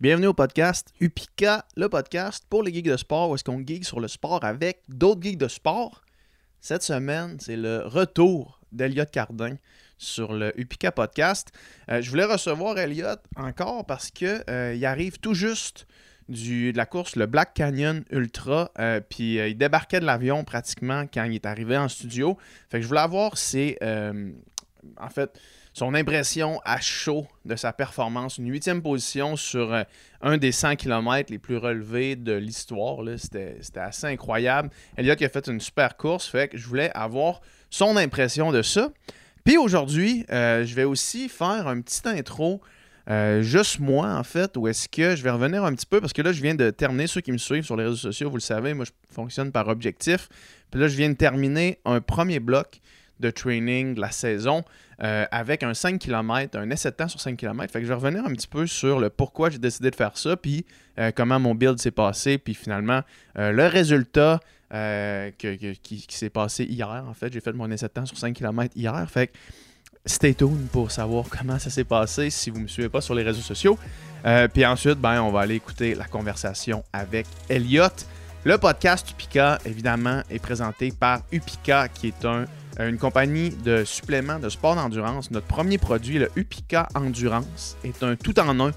Bienvenue au podcast Upika, le podcast pour les geeks de sport où est-ce qu'on geek sur le sport avec d'autres geeks de sport. Cette semaine, c'est le retour d'Eliott Cardin sur le Upika podcast. Euh, je voulais recevoir Elliot encore parce que euh, il arrive tout juste de la course, le Black Canyon Ultra, euh, puis il débarquait de l'avion pratiquement quand il est arrivé en studio. Fait que je voulais avoir ses, en fait, son impression à chaud de sa performance. Une huitième position sur un des 100 km les plus relevés de l'histoire. C'était assez incroyable. Elliot qui a fait une super course, fait que je voulais avoir son impression de ça. Puis aujourd'hui, euh, je vais aussi faire un petit intro, euh, juste moi en fait, où est-ce que je vais revenir un petit peu, parce que là, je viens de terminer, ceux qui me suivent sur les réseaux sociaux, vous le savez, moi je fonctionne par objectif. Puis là, je viens de terminer un premier bloc de training de la saison euh, avec un 5 km, un essai de temps sur 5 km. Fait que je vais revenir un petit peu sur le pourquoi j'ai décidé de faire ça, puis comment mon build s'est passé, puis finalement le résultat euh, qui, s'est passé hier. En fait, j'ai fait mon essai de temps sur 5 km hier. Fait que stay tuned pour savoir comment ça s'est passé si vous ne me suivez pas sur les réseaux sociaux. Euh, puis ensuite, ben, on va aller écouter la conversation avec Elliot. Le podcast Upika, évidemment, est présenté par Upika, qui est un, une compagnie de suppléments de sport d'endurance. Notre premier produit, le Upika Endurance, est un tout en un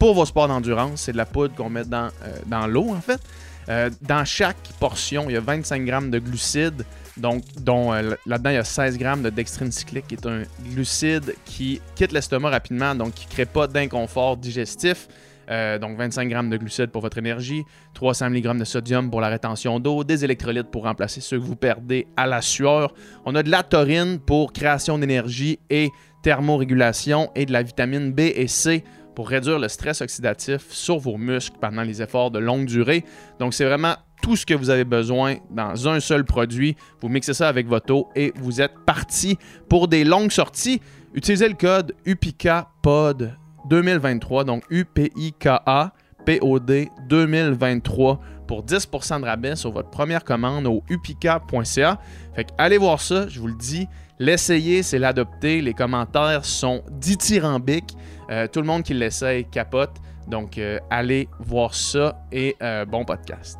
pour vos sports d'endurance. C'est de la poudre qu'on met dans, euh, l'eau, en fait. Euh, dans chaque portion, il y a 25 grammes de glucides, donc, dont euh, là-dedans, il y a 16 grammes de dextrine cyclique, qui est un glucide qui quitte l'estomac rapidement, donc qui ne crée pas d'inconfort digestif. Euh, donc 25 grammes de glucides pour votre énergie, 300 mg de sodium pour la rétention d'eau, des électrolytes pour remplacer ceux que vous perdez à la sueur. On a de la taurine pour création d'énergie et thermorégulation et de la vitamine B et C pour réduire le stress oxydatif sur vos muscles pendant les efforts de longue durée. Donc, c'est vraiment tout ce que vous avez besoin dans un seul produit. Vous mixez ça avec votre eau et vous êtes parti pour des longues sorties. Utilisez le code UPICAPOD 2023, donc UPIKA POD 2023 pour 10% de rabais sur votre première commande au upica.ca. Fait que allez voir ça, je vous le dis. L'essayer, c'est l'adopter. Les commentaires sont dithyrambiques. Euh, tout le monde qui l'essaye capote. Donc, euh, allez voir ça et euh, bon podcast.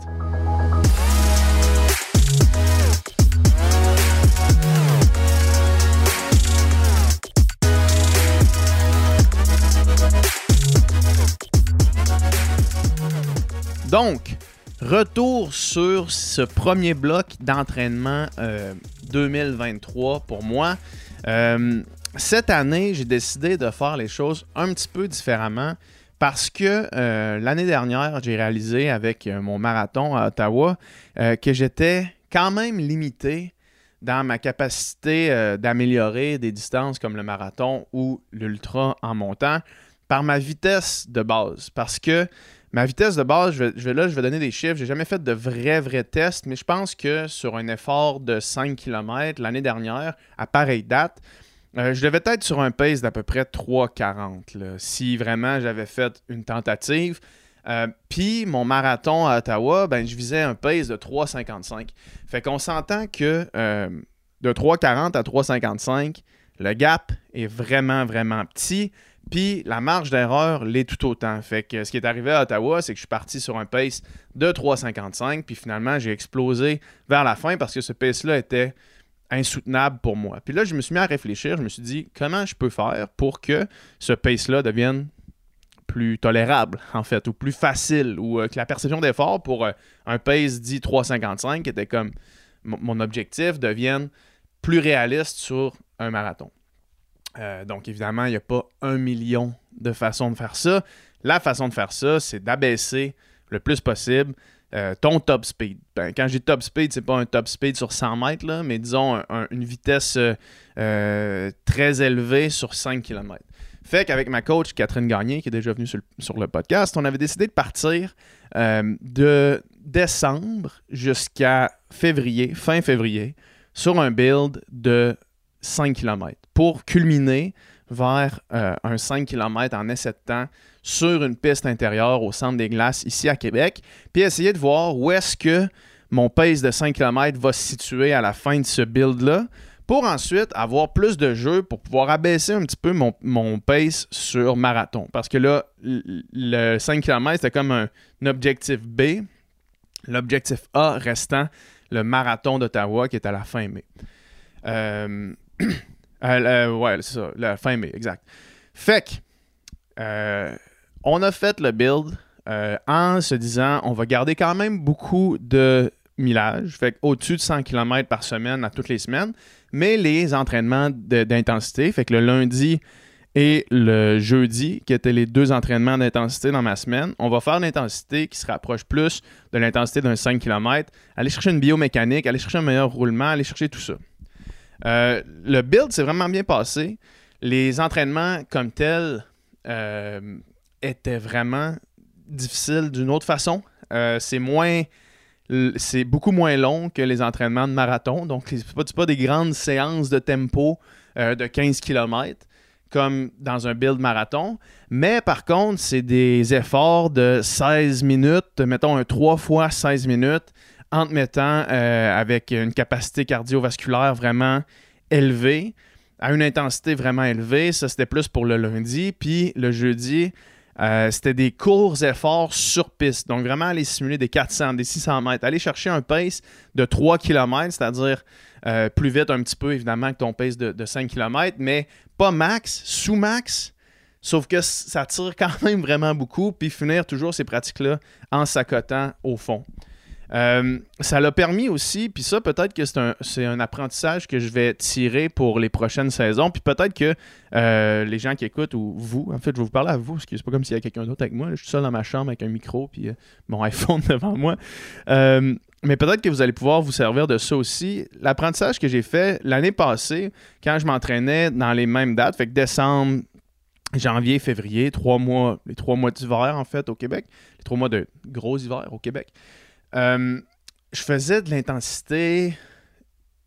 Donc, retour sur ce premier bloc d'entraînement 2023 pour moi cette année, j'ai décidé de faire les choses un petit peu différemment parce que euh, l'année dernière, j'ai réalisé avec euh, mon marathon à Ottawa euh, que j'étais quand même limité dans ma capacité d'améliorer des distances comme le marathon ou l'ultra en montant par ma vitesse de base. Parce que ma vitesse de base, je vais, là, je vais donner des chiffres. J'ai jamais fait de vrais, vrais tests, mais je pense que sur un effort de 5 km l'année dernière, à pareille date, euh, je devais être sur un pace d'à peu près 3,40 si vraiment j'avais fait une tentative. Euh, puis mon marathon à Ottawa, ben, je visais un pace de 3,55. Fait qu'on s'entend que euh, de 3,40 à 3,55, le gap est vraiment, vraiment petit. Puis la marge d'erreur l'est tout autant. Fait que ce qui est arrivé à Ottawa, c'est que je suis parti sur un pace de 3,55. Puis finalement, j'ai explosé vers la fin parce que ce pace-là était insoutenable pour moi. Puis là, je me suis mis à réfléchir, je me suis dit comment je peux faire pour que ce pace-là devienne plus tolérable, en fait, ou plus facile, ou euh, que la perception d'effort pour euh, un pace dit 3,55, qui était comme mon objectif, devienne plus réaliste sur un marathon? Euh, donc, évidemment, il n'y a pas un million de façons de faire ça. La façon de faire ça, c'est d'abaisser le plus possible euh, ton top speed. Ben, quand j'ai top speed, c'est pas un top speed sur 100 mètres, mais disons une vitesse euh, très élevée sur 5 km. Fait qu'avec ma coach Catherine Gagné, qui est déjà venue sur le, podcast, on avait décidé de partir de décembre jusqu'à février, fin février, sur un build de 5 km pour culminer vers un 5 km en essai de temps sur une piste intérieure au centre des glaces ici à Québec, puis essayer de voir où est-ce que mon pace de 5 km va se situer à la fin de ce build-là pour ensuite avoir plus de jeux pour pouvoir abaisser un petit peu mon, mon pace sur marathon. Parce que là, le 5 km, c'était comme un, objectif B. L'objectif A restant le marathon d'Ottawa qui est à la fin mai. Euh, euh, ouais, c'est ça, la fin mai, exact. Fait que, euh, on a fait le build en se disant, on va garder quand même beaucoup de millage, fait au-dessus de 100 km par semaine à toutes les semaines, mais les entraînements d'intensité, fait que le lundi et le jeudi, qui étaient les deux entraînements d'intensité dans ma semaine, on va faire l'intensité qui se rapproche plus de l'intensité d'un 5 km, aller chercher une biomécanique, aller chercher un meilleur roulement, aller chercher tout ça. Euh, le build s'est vraiment bien passé. Les entraînements comme tels euh, étaient vraiment difficiles d'une autre façon. Euh, c'est moins c'est beaucoup moins long que les entraînements de marathon. Donc, ce pas, pas des grandes séances de tempo de 15 km comme dans un build marathon. Mais par contre, c'est des efforts de 16 minutes, mettons un 3 fois 16 minutes, en te mettant euh, avec une capacité cardiovasculaire vraiment élevée, à une intensité vraiment élevée. Ça, c'était plus pour le lundi. Puis le jeudi, euh, c'était des courts efforts sur piste. Donc, vraiment aller simuler des 400, des 600 mètres. Aller chercher un pace de 3 km, c'est-à-dire euh, plus vite un petit peu, évidemment, que ton pace de, de 5 km, mais pas max, sous max. Sauf que ça tire quand même vraiment beaucoup, puis finir toujours ces pratiques-là en s'accotant au fond. Euh, ça l'a permis aussi, puis ça, peut-être que c'est un, apprentissage que je vais tirer pour les prochaines saisons. Puis peut-être que euh, les gens qui écoutent, ou vous, en fait, je vais vous parler à vous, parce que c'est pas comme s'il y a quelqu'un d'autre avec moi. Je suis seul dans ma chambre avec un micro, puis euh, mon iPhone devant moi. mais peut-être que vous allez pouvoir vous servir de ça aussi. L'apprentissage que j'ai fait l'année passée, quand je m'entraînais dans les mêmes dates, fait que décembre, janvier, février, trois mois, les trois mois d'hiver en fait au Québec, les trois mois de gros hiver au Québec. Euh, je faisais de l'intensité.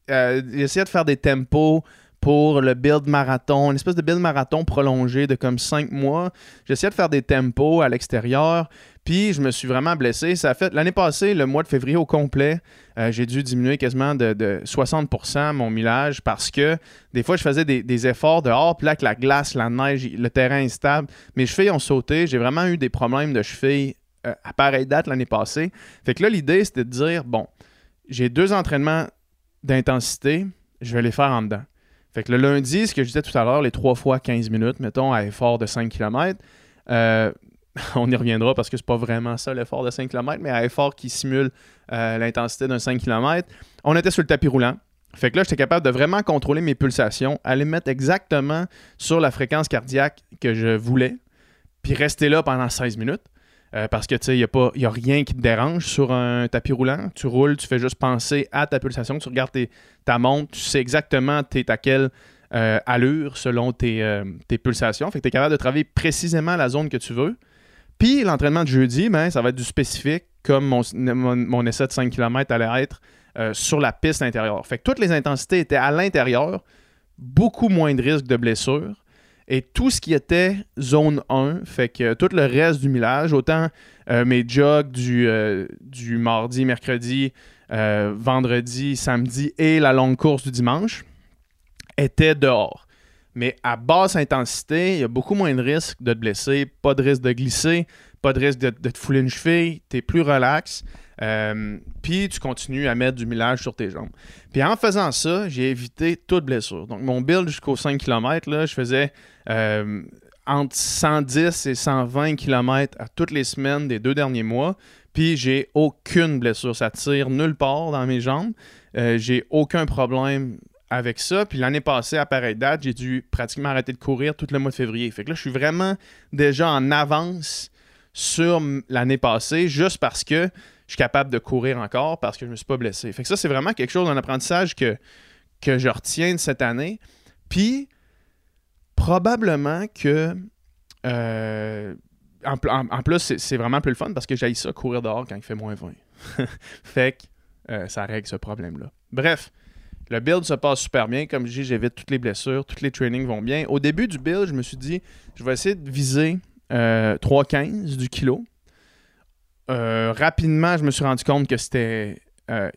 Euh, j'essayais de faire des tempos pour le build marathon, une espèce de build marathon prolongé de comme cinq mois. J'essayais de faire des tempos à l'extérieur, puis je me suis vraiment blessé. Ça a fait l'année passée, le mois de février au complet, euh, j'ai dû diminuer quasiment de, 60% mon millage parce que des fois je faisais des, efforts dehors, puis là avec la glace, la neige, le terrain instable, mes chevilles ont sauté. J'ai vraiment eu des problèmes de chevilles euh, à pareille date l'année passée. Fait que là, l'idée, c'était de dire, bon, j'ai deux entraînements d'intensité, je vais les faire en dedans. Fait que le lundi, ce que je disais tout à l'heure, les trois fois 15 minutes, mettons, à effort de 5 km, euh, on y reviendra parce que c'est pas vraiment ça l'effort de 5 km, mais à effort qui simule euh, l'intensité d'un 5 km, on était sur le tapis roulant. Fait que là, j'étais capable de vraiment contrôler mes pulsations, aller mettre exactement sur la fréquence cardiaque que je voulais, puis rester là pendant 16 minutes. Euh, parce que tu sais, il n'y a, a, rien qui te dérange sur un tapis roulant. Tu roules, tu fais juste penser à ta pulsation, tu regardes ta montre, tu sais exactement es à quelle euh, allure selon euh, tes, pulsations. Fait que tu es capable de travailler précisément la zone que tu veux. Puis l'entraînement de jeudi, ben, ça va être du spécifique, comme mon, mon, essai de 5 km allait être sur la piste intérieure. Fait que toutes les intensités étaient à l'intérieur, beaucoup moins de risques de blessure. Et tout ce qui était zone 1, fait que tout le reste du millage, autant euh, mes jogs du, euh, du mardi, mercredi, euh, vendredi, samedi et la longue course du dimanche, étaient dehors. Mais à basse intensité, il y a beaucoup moins de risques de te blesser, pas de risque de glisser, pas de risque de, te fouler une cheville, tu es plus relax. Puis tu continues à mettre du millage sur tes jambes. Puis en faisant ça, j'ai évité toute blessure. Donc mon build jusqu'aux 5 km, là, je faisais euh, entre 110 et 120 km à toutes les semaines des deux derniers mois. Puis j'ai aucune blessure. Ça tire nulle part dans mes jambes. Euh, j'ai aucun problème avec ça. Puis l'année passée, à pareille date, j'ai dû pratiquement arrêter de courir tout le mois de février. Fait que là, je suis vraiment déjà en avance sur l'année passée, juste parce que je suis capable de courir encore, parce que je ne me suis pas blessé. Fait que ça, c'est vraiment quelque chose, un apprentissage que, que je retiens de cette année. Puis, probablement que. Euh, en, plus, c'est vraiment plus le fun parce que j'ai ça courir dehors quand il fait moins 20. fait que euh, ça règle ce problème-là. Bref, le build se passe super bien. Comme je dis, j'évite toutes les blessures, tous les trainings vont bien. Au début du build, je me suis dit, je vais essayer de viser 3,15 euh, du kilo. Rapidement, je me suis rendu compte que c'était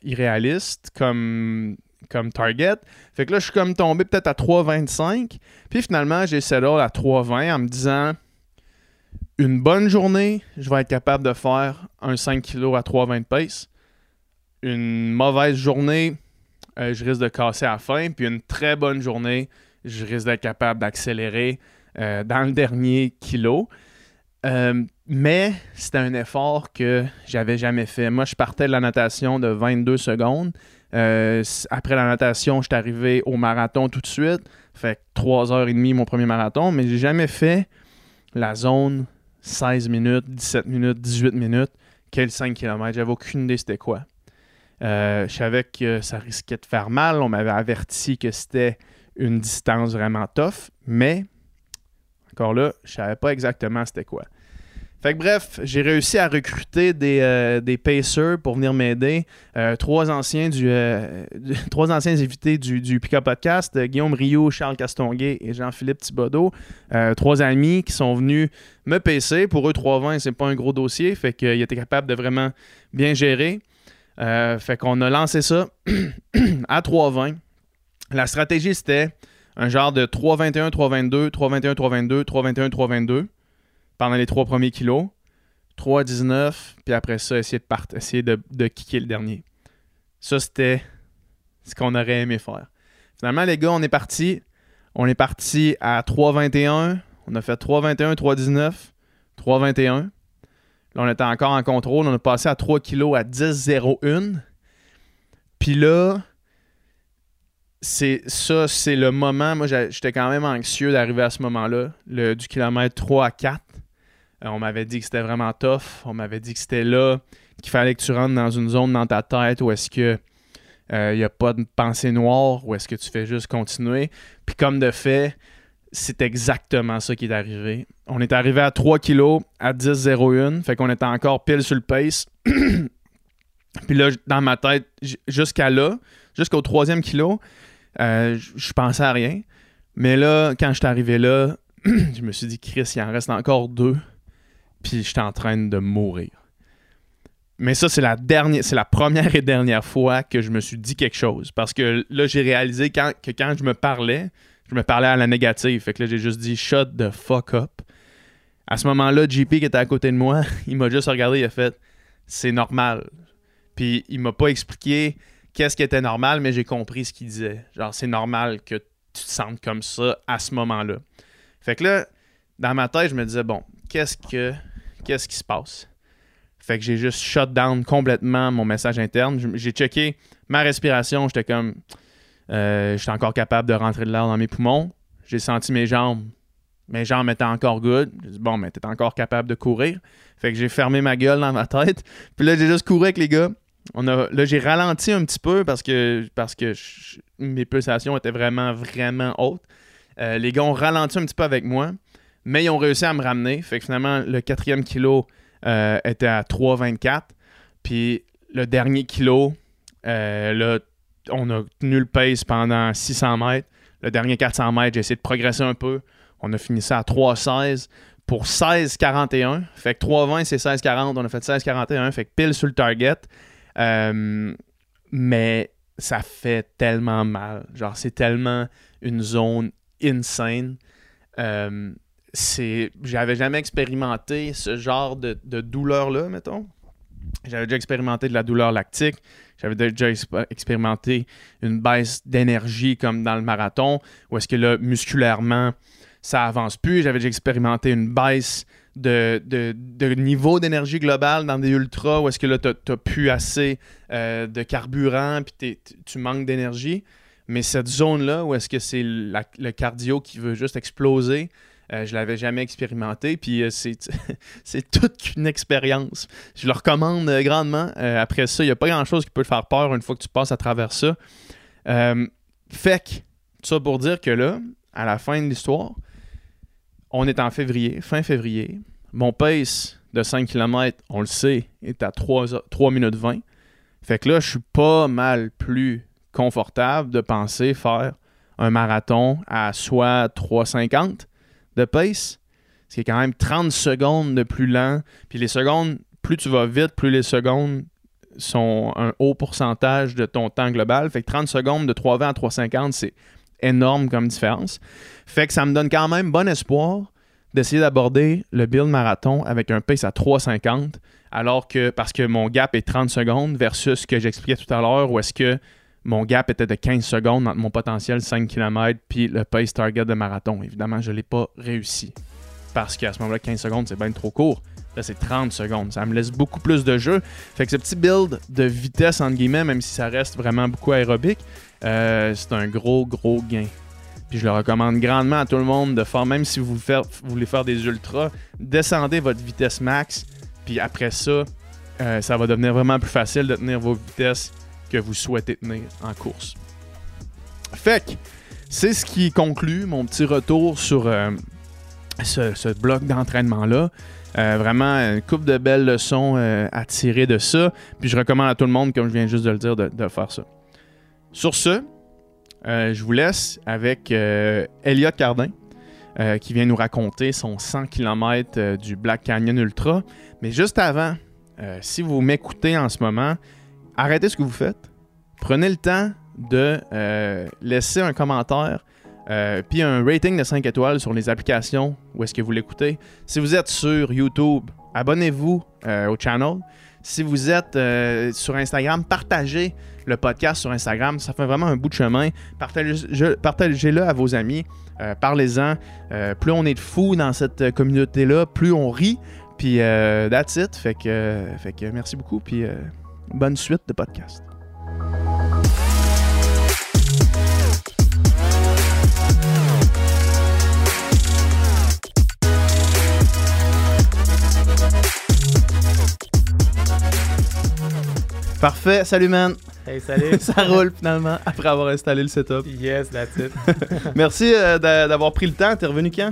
irréaliste comme comme target. Fait que là, je suis comme tombé peut-être à 3,25. Puis finalement, j'ai settle à 3,20 en me disant une bonne journée, je vais être capable de faire un 5 kg à 3,20 pace. Une mauvaise journée, euh, je risque de casser à la fin. Puis une très bonne journée, je risque d'être capable d'accélérer euh, dans le dernier kilo. Euh, mais c'était un effort que j'avais jamais fait. Moi, je partais de la natation de 22 secondes. après la natation, je suis arrivé au marathon tout de suite. Fait 3h30 mon premier marathon, mais j'ai jamais fait la zone 16 minutes, 17 minutes, 18 minutes. Quel 5 km? J'avais aucune idée c'était quoi. Euh, je savais que ça risquait de faire mal. On m'avait averti que c'était une distance vraiment tough, mais encore là, je savais pas exactement c'était quoi. Fait que bref, j'ai réussi à recruter des, euh, pacers pour venir m'aider. Euh, trois anciens du, anciens invités du, du Pika Podcast, Guillaume Rio, Charles Castonguay et Jean-Philippe Thibodeau. trois amis qui sont venus me pacer. Pour eux, 3,20, c'est pas un gros dossier. Fait qu'ils étaient capables de vraiment bien gérer. Euh, fait qu'on a lancé ça à 3,20. La stratégie, c'était un genre de 3,21, 3,22, 3,21, 3,22, 3,21, 3,22 pendant les trois premiers kilos. 3,19, puis après ça, essayer de, essayer de, de kicker le dernier. Ça, c'était ce qu'on aurait aimé faire. Finalement, les gars, on est parti. On est parti à 3,21. On a fait 3,21, 3,19, 3,21. Là, on était encore en contrôle. On a passé à 3 kg à 10,01. Puis là, c'est ça, c'est le moment. Moi, j'étais quand même anxieux d'arriver à ce moment-là, du kilomètre 3 à 4. Euh, on m'avait dit que c'était vraiment tough. On m'avait dit que c'était là, qu'il fallait que tu rentres dans une zone dans ta tête où est-ce que il euh, n'y a pas de pensée noire, où est-ce que tu fais juste continuer. Puis comme de fait, c'est exactement ça qui est arrivé. On est arrivé à 3 kilos à 10,01. Fait qu'on était encore pile sur le pace. Puis là, dans ma tête, jusqu'à là, jusqu'au troisième kilo, euh, je pensais à rien. Mais là, quand je suis arrivé là, je me suis dit, Chris, il en reste encore deux. Puis j'étais en train de mourir. Mais ça, c'est la dernière, c'est la première et dernière fois que je me suis dit quelque chose. Parce que là, j'ai réalisé que quand je me parlais, je me parlais à la négative. Fait que là, j'ai juste dit shut the fuck up. À ce moment-là, JP qui était à côté de moi, il m'a juste regardé, il a fait c'est normal. Puis il m'a pas expliqué qu'est-ce qui était normal, mais j'ai compris ce qu'il disait. Genre, c'est normal que tu te sentes comme ça à ce moment-là. Fait que là, dans ma tête, je me disais bon, qu'est-ce que qu'est-ce qui se passe? Fait que j'ai juste shut down complètement mon message interne. J'ai checké ma respiration, j'étais comme euh, j'étais encore capable de rentrer de l'air dans mes poumons. J'ai senti mes jambes. Mes jambes étaient encore good. J'ai dit, bon, mais t'es encore capable de courir. Fait que j'ai fermé ma gueule dans ma tête. Puis là, j'ai juste couru avec les gars. On a, là, j'ai ralenti un petit peu parce que, parce que mes pulsations étaient vraiment, vraiment hautes. Euh, les gars ont ralenti un petit peu avec moi, mais ils ont réussi à me ramener. Fait que finalement, le quatrième kilo euh, était à 3,24. Puis le dernier kilo, là, on a tenu le pace pendant 600 mètres. Le dernier 400 mètres, j'ai essayé de progresser un peu. On a fini ça à 3,16 pour 16,41. Fait que 3,20, c'est 16,40. On a fait 16,41. Fait que pile sur le target. Euh, mais ça fait tellement mal. Genre, c'est tellement une zone insane. Euh, j'avais jamais expérimenté ce genre de, de douleur-là, mettons. J'avais déjà expérimenté de la douleur lactique. J'avais déjà expérimenté une baisse d'énergie comme dans le marathon, où est-ce que là, musculairement, ça avance plus. J'avais déjà expérimenté une baisse de, niveau d'énergie globale dans des ultras, où est-ce que là, tu n'as plus assez euh, de carburant, puis tu manques d'énergie. Mais cette zone-là, où est-ce que c'est le cardio qui veut juste exploser, euh, je l'avais jamais expérimenté, puis euh, c'est toute une expérience. Je le recommande euh, grandement. après ça, il n'y a pas grand-chose qui peut te faire peur une fois que tu passes à travers ça. fait que, ça pour dire que là, à la fin de l'histoire, on est en février, fin février. Mon pace de 5 km, on le sait, est à 3, 3 minutes 20. Fait que là, je suis pas mal plus confortable de penser faire un marathon à soit 3,50 de pace, ce qui est quand même 30 secondes de plus lent. Puis les secondes, plus tu vas vite, plus les secondes sont un haut pourcentage de ton temps global. Fait que 30 secondes de 3,20 à 3,50, c'est énorme comme différence. Fait que ça me donne quand même bon espoir d'essayer d'aborder le build marathon avec un pace à 3,50 alors que parce que mon gap est 30 secondes versus ce que j'expliquais tout à l'heure où est-ce que mon gap était de 15 secondes entre mon potentiel 5 km puis le pace target de marathon. Évidemment, je ne l'ai pas réussi parce qu'à ce moment-là, 15 secondes, c'est bien trop court. Là, c'est 30 secondes. Ça me laisse beaucoup plus de jeu. Fait que ce petit build de vitesse, entre guillemets, même si ça reste vraiment beaucoup aérobique, euh, c'est un gros, gros gain. Puis je le recommande grandement à tout le monde de faire, même si vous, voulez faire des ultras, descendez votre vitesse max. Puis après ça, euh, ça va devenir vraiment plus facile de tenir vos vitesses que vous souhaitez tenir en course. Fait que c'est ce qui conclut mon petit retour sur euh, ce, bloc d'entraînement-là. Euh, vraiment, une coupe de belles leçons euh, à tirer de ça. Puis je recommande à tout le monde, comme je viens juste de le dire, de, faire ça. Sur ce, je vous laisse avec Elliot Cardin, qui vient nous raconter son 100 km du Black Canyon Ultra. Mais juste avant, si vous m'écoutez en ce moment, arrêtez ce que vous faites. Prenez le temps de euh, laisser un commentaire euh, puis un rating de 5 étoiles sur les applications où est-ce que vous l'écoutez. Si vous êtes sur YouTube, abonnez-vous euh, au channel. Si vous êtes sur Instagram, partagez le podcast sur Instagram. Ça fait vraiment un bout de chemin. Partagez-le à vos amis. Parlez-en. plus on est de fous dans cette communauté-là, plus on rit. Puis that's it. Fait que, fait que merci beaucoup. Puis bonne suite de podcast. Parfait, salut man. Hey, salut. ça roule finalement après avoir installé le setup. Yes, that's it. Merci euh, d'avoir pris le temps. T'es revenu quand?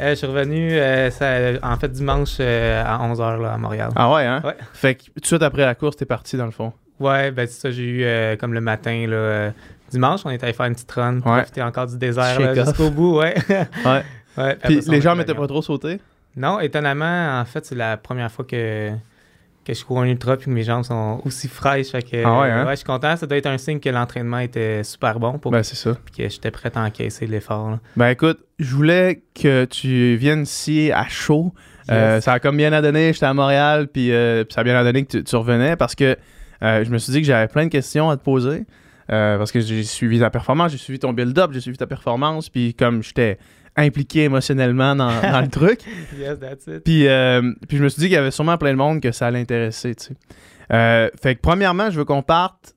Euh, je suis revenu euh, en fait dimanche à 11h à Montréal. Ah ouais, hein? Ouais. Fait que tout de suite après la course, t'es parti dans le fond? Ouais, ben c'est ça, j'ai eu comme le matin, là, dimanche, on était allé faire une petite run, ouais. profiter encore du désert jusqu'au bout, ouais. ouais. ouais puis, les gens m'étaient pas trop sautés? Non, étonnamment, en fait, c'est la première fois que que je cours un ultra puis que mes jambes sont aussi fraîches. Fait que, ah ouais, hein? ouais, je suis content. Ça doit être un signe que l'entraînement était super bon pour ben, c'est ça. Puis que j'étais prêt à encaisser l'effort. Ben écoute, je voulais que tu viennes ici à chaud. Euh, ça a comme bien à donner. J'étais à Montréal, puis, euh, ça a bien à donner que tu, revenais parce que euh, je me suis dit que j'avais plein de questions à te poser. parce que j'ai suivi ta performance, j'ai suivi ton build-up, j'ai suivi ta performance, puis comme j'étais impliqué émotionnellement dans, le truc. Yes, that's it. Puis, euh, puis je me suis dit qu'il y avait sûrement plein de monde que ça allait intéresser, tu sais. Euh, fait que premièrement, je veux qu'on parte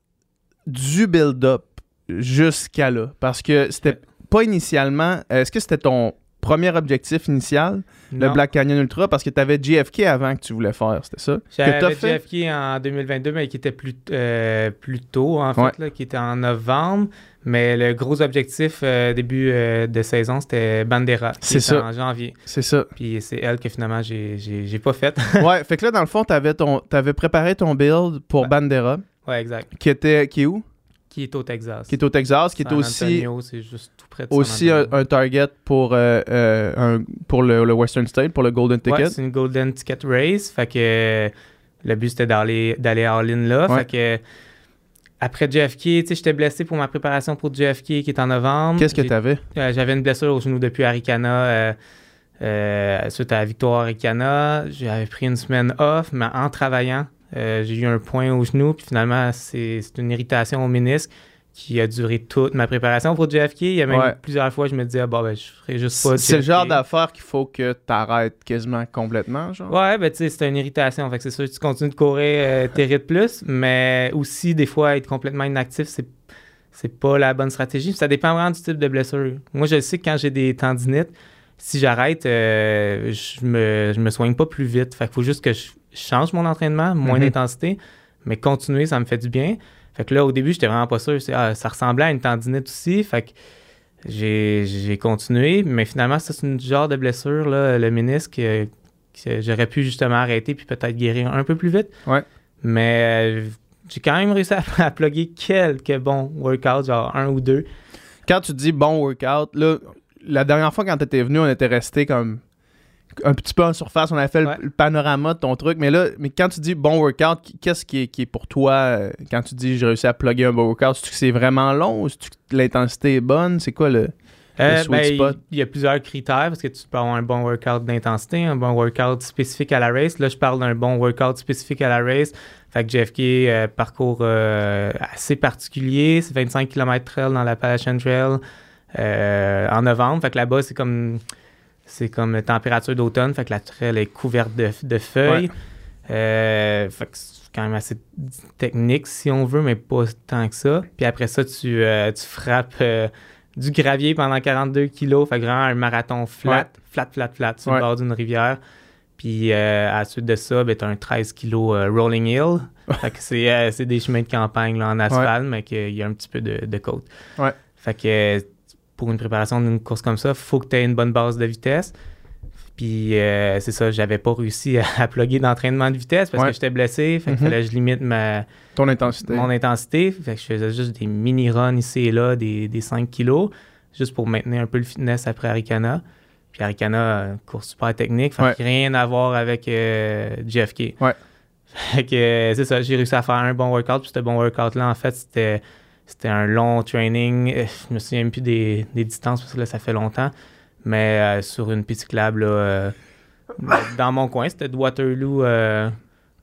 du build-up jusqu'à là. Parce que c'était pas initialement. Est-ce que c'était ton premier objectif initial, le Black Canyon Ultra, parce que tu avais JFK avant que tu voulais faire, c'était ça? J'avais JFK en 2022, mais qui était plus, euh, plus tôt, en fait, là, qui était en novembre. Mais le gros objectif euh, début euh, de saison, c'était Bandera. C'est ça. En janvier. C'est ça. Puis c'est elle que finalement, j'ai pas faite. ouais, fait que là, dans le fond, tu avais, préparé ton build pour Bandera. Ouais, exact. Qui était qui est où? Qui est au Texas. Qui est au Texas, qui est aussi. c'est juste près de Aussi un, target pour, euh, un, pour le, Western State, pour le Golden Ticket. Ouais, c'est une Golden Ticket Race. Fait que le but, c'était d'aller all-in là. Fait que après JFK, j'étais blessé pour ma préparation pour JFK qui est en novembre. Qu'est-ce que tu avais? Euh, j'avais une blessure au genou depuis Arikana. Euh, euh, suite à la victoire Arikana, j'avais pris une semaine off, mais en travaillant, j'ai eu un point au genou, puis finalement, c'est une irritation au ménisque qui a duré toute ma préparation pour JFK. Il y a même plusieurs fois, je me disais, ah, bon, ben, je ferai juste pas C'est le genre d'affaire qu'il faut que tu arrêtes quasiment complètement, genre? Ouais, ben, tu sais, c'est une irritation. Fait que c'est sûr que tu continues de courir, euh, de plus, mais aussi, des fois, être complètement inactif, c'est c'est pas la bonne stratégie. Ça dépend vraiment du type de blessure. Moi, je sais que quand j'ai des tendinites, si j'arrête, euh, je, me, je me soigne pas plus vite. Fait qu'il faut juste que je change mon entraînement, moins mm-hmm. d'intensité, mais continuer, ça me fait du bien. Fait que là, au début, j'étais vraiment pas sûr. Ah, ça ressemblait à une tendinite aussi. Fait que j'ai continué. Mais finalement, c'est une genre de blessure, là, le ménisque, que, j'aurais pu justement arrêter puis peut-être guérir un peu plus vite. Ouais. Mais euh, j'ai quand même réussi à, à plugger quelques bons workouts, genre un ou deux. Quand tu dis bon workout, là, la dernière fois quand tu étais venu, on était resté comme un petit peu en surface, on avait fait le- Ouais. le, panorama de ton truc, mais là, mais quand tu dis bon workout, qu'est-ce qui est, qui est pour toi euh, quand tu dis j'ai réussi à plugger un bon workout? Est-ce que c'est vraiment long ou est-ce que l'intensité est bonne? C'est quoi le. Euh, sweet ben, il spot? il y a plusieurs critères parce que tu peux avoir un bon workout d'intensité, un bon workout spécifique à la race. Là, je parle d'un bon workout spécifique à la race. Fait que JFK, euh, parcours euh, assez particulier. C'est 25 km trail dans l'Appalachian Trail en novembre. Fait que là-bas, c'est comme c'est comme température d'automne. Fait que la trail est couverte de, de feuilles. Euh, fait que c'est quand même assez technique si on veut, mais pas tant que ça. Puis après ça, tu, euh, tu frappes euh, du gravier pendant 42 kilos. Fait que vraiment un marathon flat, Ouais. flat, flat, flat sur Ouais. le bord d'une rivière. Puis euh, à la suite de ça, ben, tu as un 13 kilos euh, rolling hill. fait que c'est, euh, c'est des chemins de campagne là, en asphalte, mais qu'il y a un petit peu de, de côte. Ouais. Fait que pour une préparation d'une course comme ça, faut que tu aies une bonne base de vitesse. Puis euh, c'est ça, j'avais pas réussi à, à plugger d'entraînement de vitesse parce Ouais. que j'étais blessé. Fait qu'il Mhm. fallait que je limite ma, Ton intensité. mon intensité. Fait que je faisais juste des mini-runs ici et là, des, des 5 kilos, juste pour maintenir un peu le fitness après Arikana. Puis Arikana, euh, course super technique, fait Ouais. que rien à voir avec euh, JFK. Ouais. Fait que euh, c'est ça, j'ai réussi à faire un bon workout. Puis ce bon workout-là, en fait, c'était, c'était un long training. Euh, Je me souviens plus des, des distances parce que là, ça fait longtemps. Mais euh, sur une petite club, là, euh, dans mon coin, c'était de Waterloo.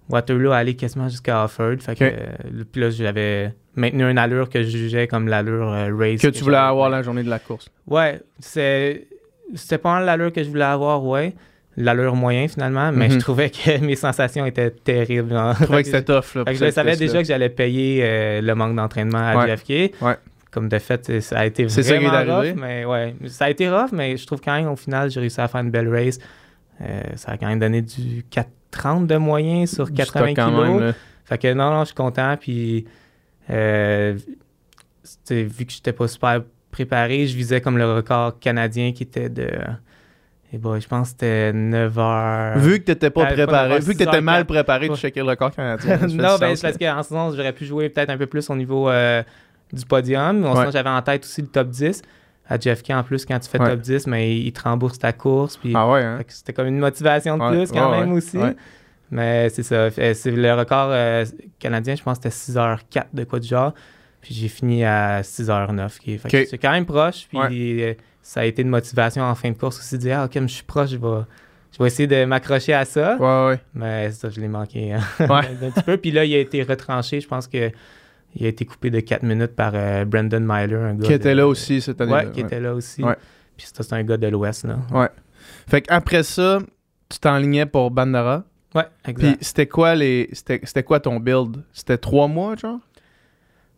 Waterloo aller quasiment jusqu'à Offord. Fait que, euh, puis là, j'avais maintenu une allure que je jugeais comme l'allure euh, race. que tu voulais avoir la journée de la course. Ouais, c'est, c'était pas l'allure que je voulais avoir, ouais. L'allure moyen finalement, mais Mhm. je trouvais que mes sensations étaient terribles. Je trouvais que c'était tough. Là, fait que pour je savais déjà que j'allais payer euh, le manque d'entraînement à Ouais. JFK. Ouais. Comme de fait, ça a été ça vraiment arrivé. rough, mais ouais, ça a été rough, mais je trouve quand même au final, j'ai réussi à faire une belle race. Euh, ça a quand même donné du 4,30 de moyen sur Du 80 stock quand kilos. même. Fait que non, non, je suis content. Puis, euh, vu que j'étais pas super préparé, je visais comme le record canadien qui était de. Et bon, je pense que c'était 9 heures. Vu que t'étais pas pas préparé, vu que t'étais mal préparé, tu Ouais. checkais le record canadien. Non, ben, sens, c'est parce qu'en saison, j'aurais pu jouer peut-être un peu plus au niveau euh, du podium. Mais Ouais. sinon, j'avais en tête aussi le top 10. À JFK, en plus, quand tu fais Ouais. top 10, mais il te rembourse ta course. Puis, Ah ouais, hein? c'était comme une motivation de Ouais, plus quand ouais, même ouais, aussi. ouais. Mais c'est ça. C'est le record euh, canadien, je pense que c'était 6h04 de quoi du genre. Puis j'ai fini à 6h09. Qui est, fait que Ok. C'est quand même proche. Puis Ouais. euh, ça a été une motivation en fin de course aussi de dire Ah, ok, je suis proche, je vais, je vais essayer de m'accrocher à ça. Ouais, ouais. Mais ça, je l'ai manqué hein, Ouais. un petit peu. Puis là, il a été retranché. Je pense que il a été coupé de 4 minutes par euh, Brandon Myler, un gars. Qui était de- là aussi cette année. Ouais, qui était là aussi. Ouais. Puis ça, c'est un gars de l'Ouest, là. Fait qu'après ça, tu t'enlignais pour Bandara. Ouais, exact. Puis c'était quoi les. C'était c'était quoi ton build? C'était trois mois, genre?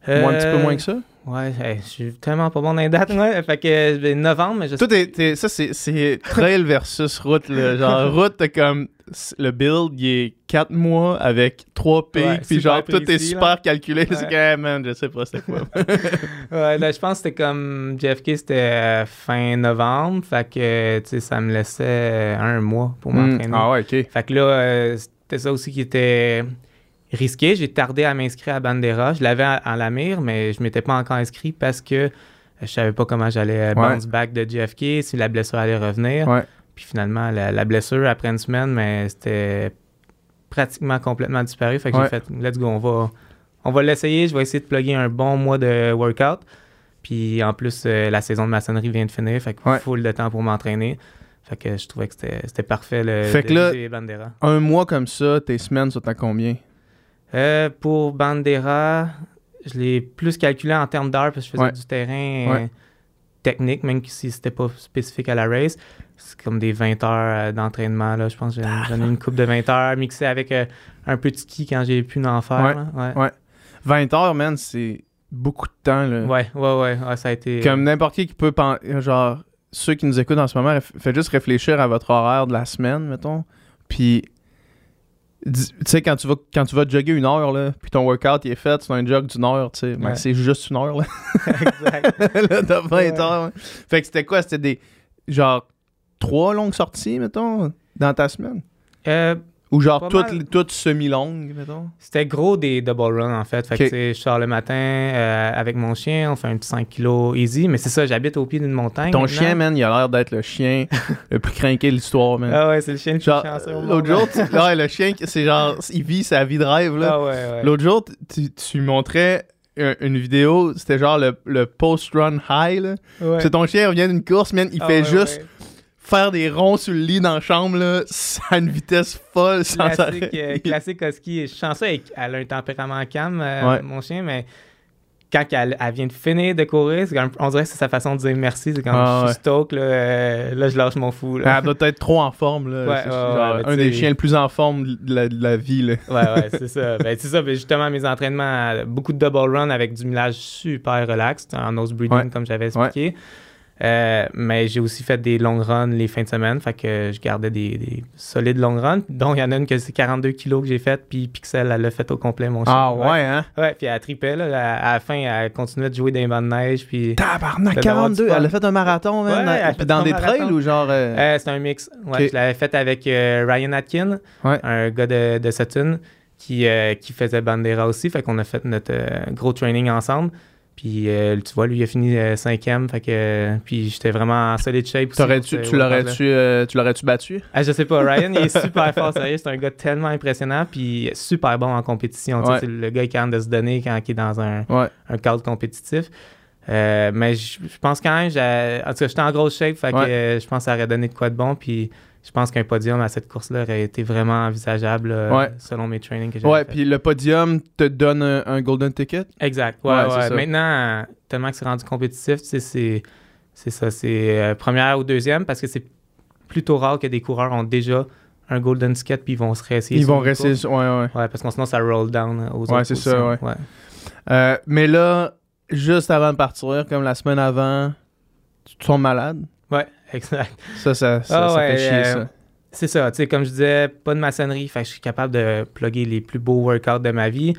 Ou un petit peu Euh, moins que ça? Ouais, hey, je suis tellement pas bon dans les dates, moi. Fait que euh, novembre, mais je Toi, t'es- t'es- ça, c'est- trail versus route. là. Genre, route, t'as comme. Le build, il est 4 mois avec 3 pics. Ouais, puis genre, tout est super là. calculé. C'est Ouais. hey, man, je sais pas c'était quoi. Ouais, là, je pense que c'était comme JFK, c'était euh, fin novembre. Fait que, tu sais, ça me laissait euh, un mois pour Hmm. m'entraîner. Ah ouais, ok. Fait que là, euh, c'était ça aussi qui était risqué. J'ai tardé à m'inscrire à Bandera. Je l'avais à, à la mire, mais je m'étais pas encore inscrit parce que euh, je savais pas comment j'allais euh, bounce back de JFK, si la blessure allait revenir. Ouais. Puis finalement, la, la blessure, après une semaine, mais c'était pratiquement complètement disparu. Fait que Ouais. j'ai fait, let's go, on va, on va l'essayer. Je vais essayer de plugger un bon mois de workout. Puis en plus, euh, la saison de maçonnerie vient de finir. Fait Ouais. faut le temps pour m'entraîner. Fait que je trouvais que c'était parfait le Fait de que là- Bandera. Un mois comme ça, tes semaines sont à combien? Euh, pour Bandera, je l'ai plus calculé en termes d'heures parce que je faisais Ouais. du terrain Ouais. euh, technique, même si c'était pas spécifique à la race. C'est comme des 20 heures euh, d'entraînement. Là. Je pense que j'ai Ah, j'en ai une coupe de 20 heures mixée avec euh, un peu de ski quand j'ai pu en faire. Ouais. là. Ouais. Ouais. 20 heures, man, c'est beaucoup de temps. Là. Ouais, ouais, ouais, ouais, ça a été. Comme n'importe qui qui peut penser, genre, ceux qui nous écoutent en ce moment, faites juste réfléchir à votre horaire de la semaine, mettons. Puis, tu sais, quand tu vas quand tu vas jogger une heure, là, puis ton workout il est fait, c'est un jog d'une heure, tu sais. Ben, Ouais. c'est juste une heure, là. exact. là t'as 20 Ouais. heures. hein. Fait que c'était quoi? C'était des, genre, trois longues sorties, mettons, dans ta semaine? Euh, Ou genre toutes, mal. toutes semi-longues, mettons? C'était gros des double runs en fait. Fait que Ok. tu sais, je sors le matin euh, avec mon chien, on fait un petit 5 kilos easy, mais c'est ça, j'habite au pied d'une montagne. Ton maintenant. chien, man, il a l'air d'être le chien le plus craqué de l'histoire, man. Ah ouais, c'est le chien le plus Genre, chanceux monde. l'autre jour, tu- ouais, le chien, c'est genre, il vit sa vie de rêve, là. Ah ouais, ouais. L'autre jour, tu, tu montrais un- une vidéo, c'était genre le, le post-run high, là. Ouais. C'est ton chien revient d'une course, man, il Ah fait juste. Faire des ronds sur le lit dans la chambre, là, à une vitesse folle, sans Classique, euh, classique husky. Je suis chanceux, elle, a un tempérament calme, euh, Ouais. mon chien, mais quand elle, elle vient de finir de courir, comme- on dirait que c'est sa façon de dire merci. C'est comme Ah, je ouais. suis stoke, là, euh, là, je lâche mon fou. Là. Elle doit être trop en forme, là. Ouais, genre un des chiens le plus en forme de la, de la vie, là. Ouais, ouais, c'est ça. Ben, c'est ça. Ben, justement, mes entraînements, beaucoup de double run avec du millage super relax, en nose Ouais. comme j'avais expliqué. Euh, mais j'ai aussi fait des long runs les fins de semaine, fait que je gardais des, des solides long runs. dont il y en a une que c'est 42 kilos que j'ai faite, puis Pixel, elle l'a fait au complet, mon chien. Ah ouais, hein? Ouais, puis elle tripait, là. À, à la fin, elle continuait de jouer dans les bancs de neige, puis... Tabarnak, Fait d'avoir 42. du fun. Elle a fait un marathon, man. Ouais, elle a Puis dans des trails ou genre. euh, Euh, c'est un mix. Ouais. Je l'avais fait avec Ryan Atkin, Ouais. un gars de, de Sutton, qui, qui faisait Bandera aussi. Fait qu'on a fait notre gros training ensemble. Puis euh, tu vois, lui, il a fini euh, cinquième. Fait que, euh, puis j'étais vraiment en solid shape aussi. Tu l'aurais-tu, euh, tu l'aurais-tu battu? Ah, je sais pas, Ryan, il est super fort, sérieux. C'est un gars tellement impressionnant. Puis super bon en compétition. Ouais. C'est le gars qui est de se donner quand il est dans un, Ouais. un cadre compétitif. Mais je pense quand même, en tout cas, j'étais en grosse shape, fait que Ouais. je pense que ça aurait donné de quoi de bon. Puis je pense qu'un podium à cette course-là aurait été vraiment envisageable euh, Ouais. selon mes trainings que j'avais Ouais, puis le podium te donne un, un golden ticket? Exact. Ouais, Ouais, ouais. Maintenant, tellement que c'est rendu compétitif, tu sais, c'est, c'est ça. C'est euh, première ou deuxième parce que c'est plutôt rare que des coureurs ont déjà un golden ticket puis ils vont se réessayer. Ils vont rester. Ouais, ouais. Ouais, parce que sinon, ça roll down euh, aux Ouais, autres c'est ça, ouais. Euh, mais là, juste avant de partir, comme la semaine avant, tu te sens malade? Ouais, exact. Ça, ça, ça, Ah ça ouais, fait chier, euh, ça. C'est ça, tu sais, comme je disais, pas de maçonnerie, fait que je suis capable de plugger les plus beaux workouts de ma vie.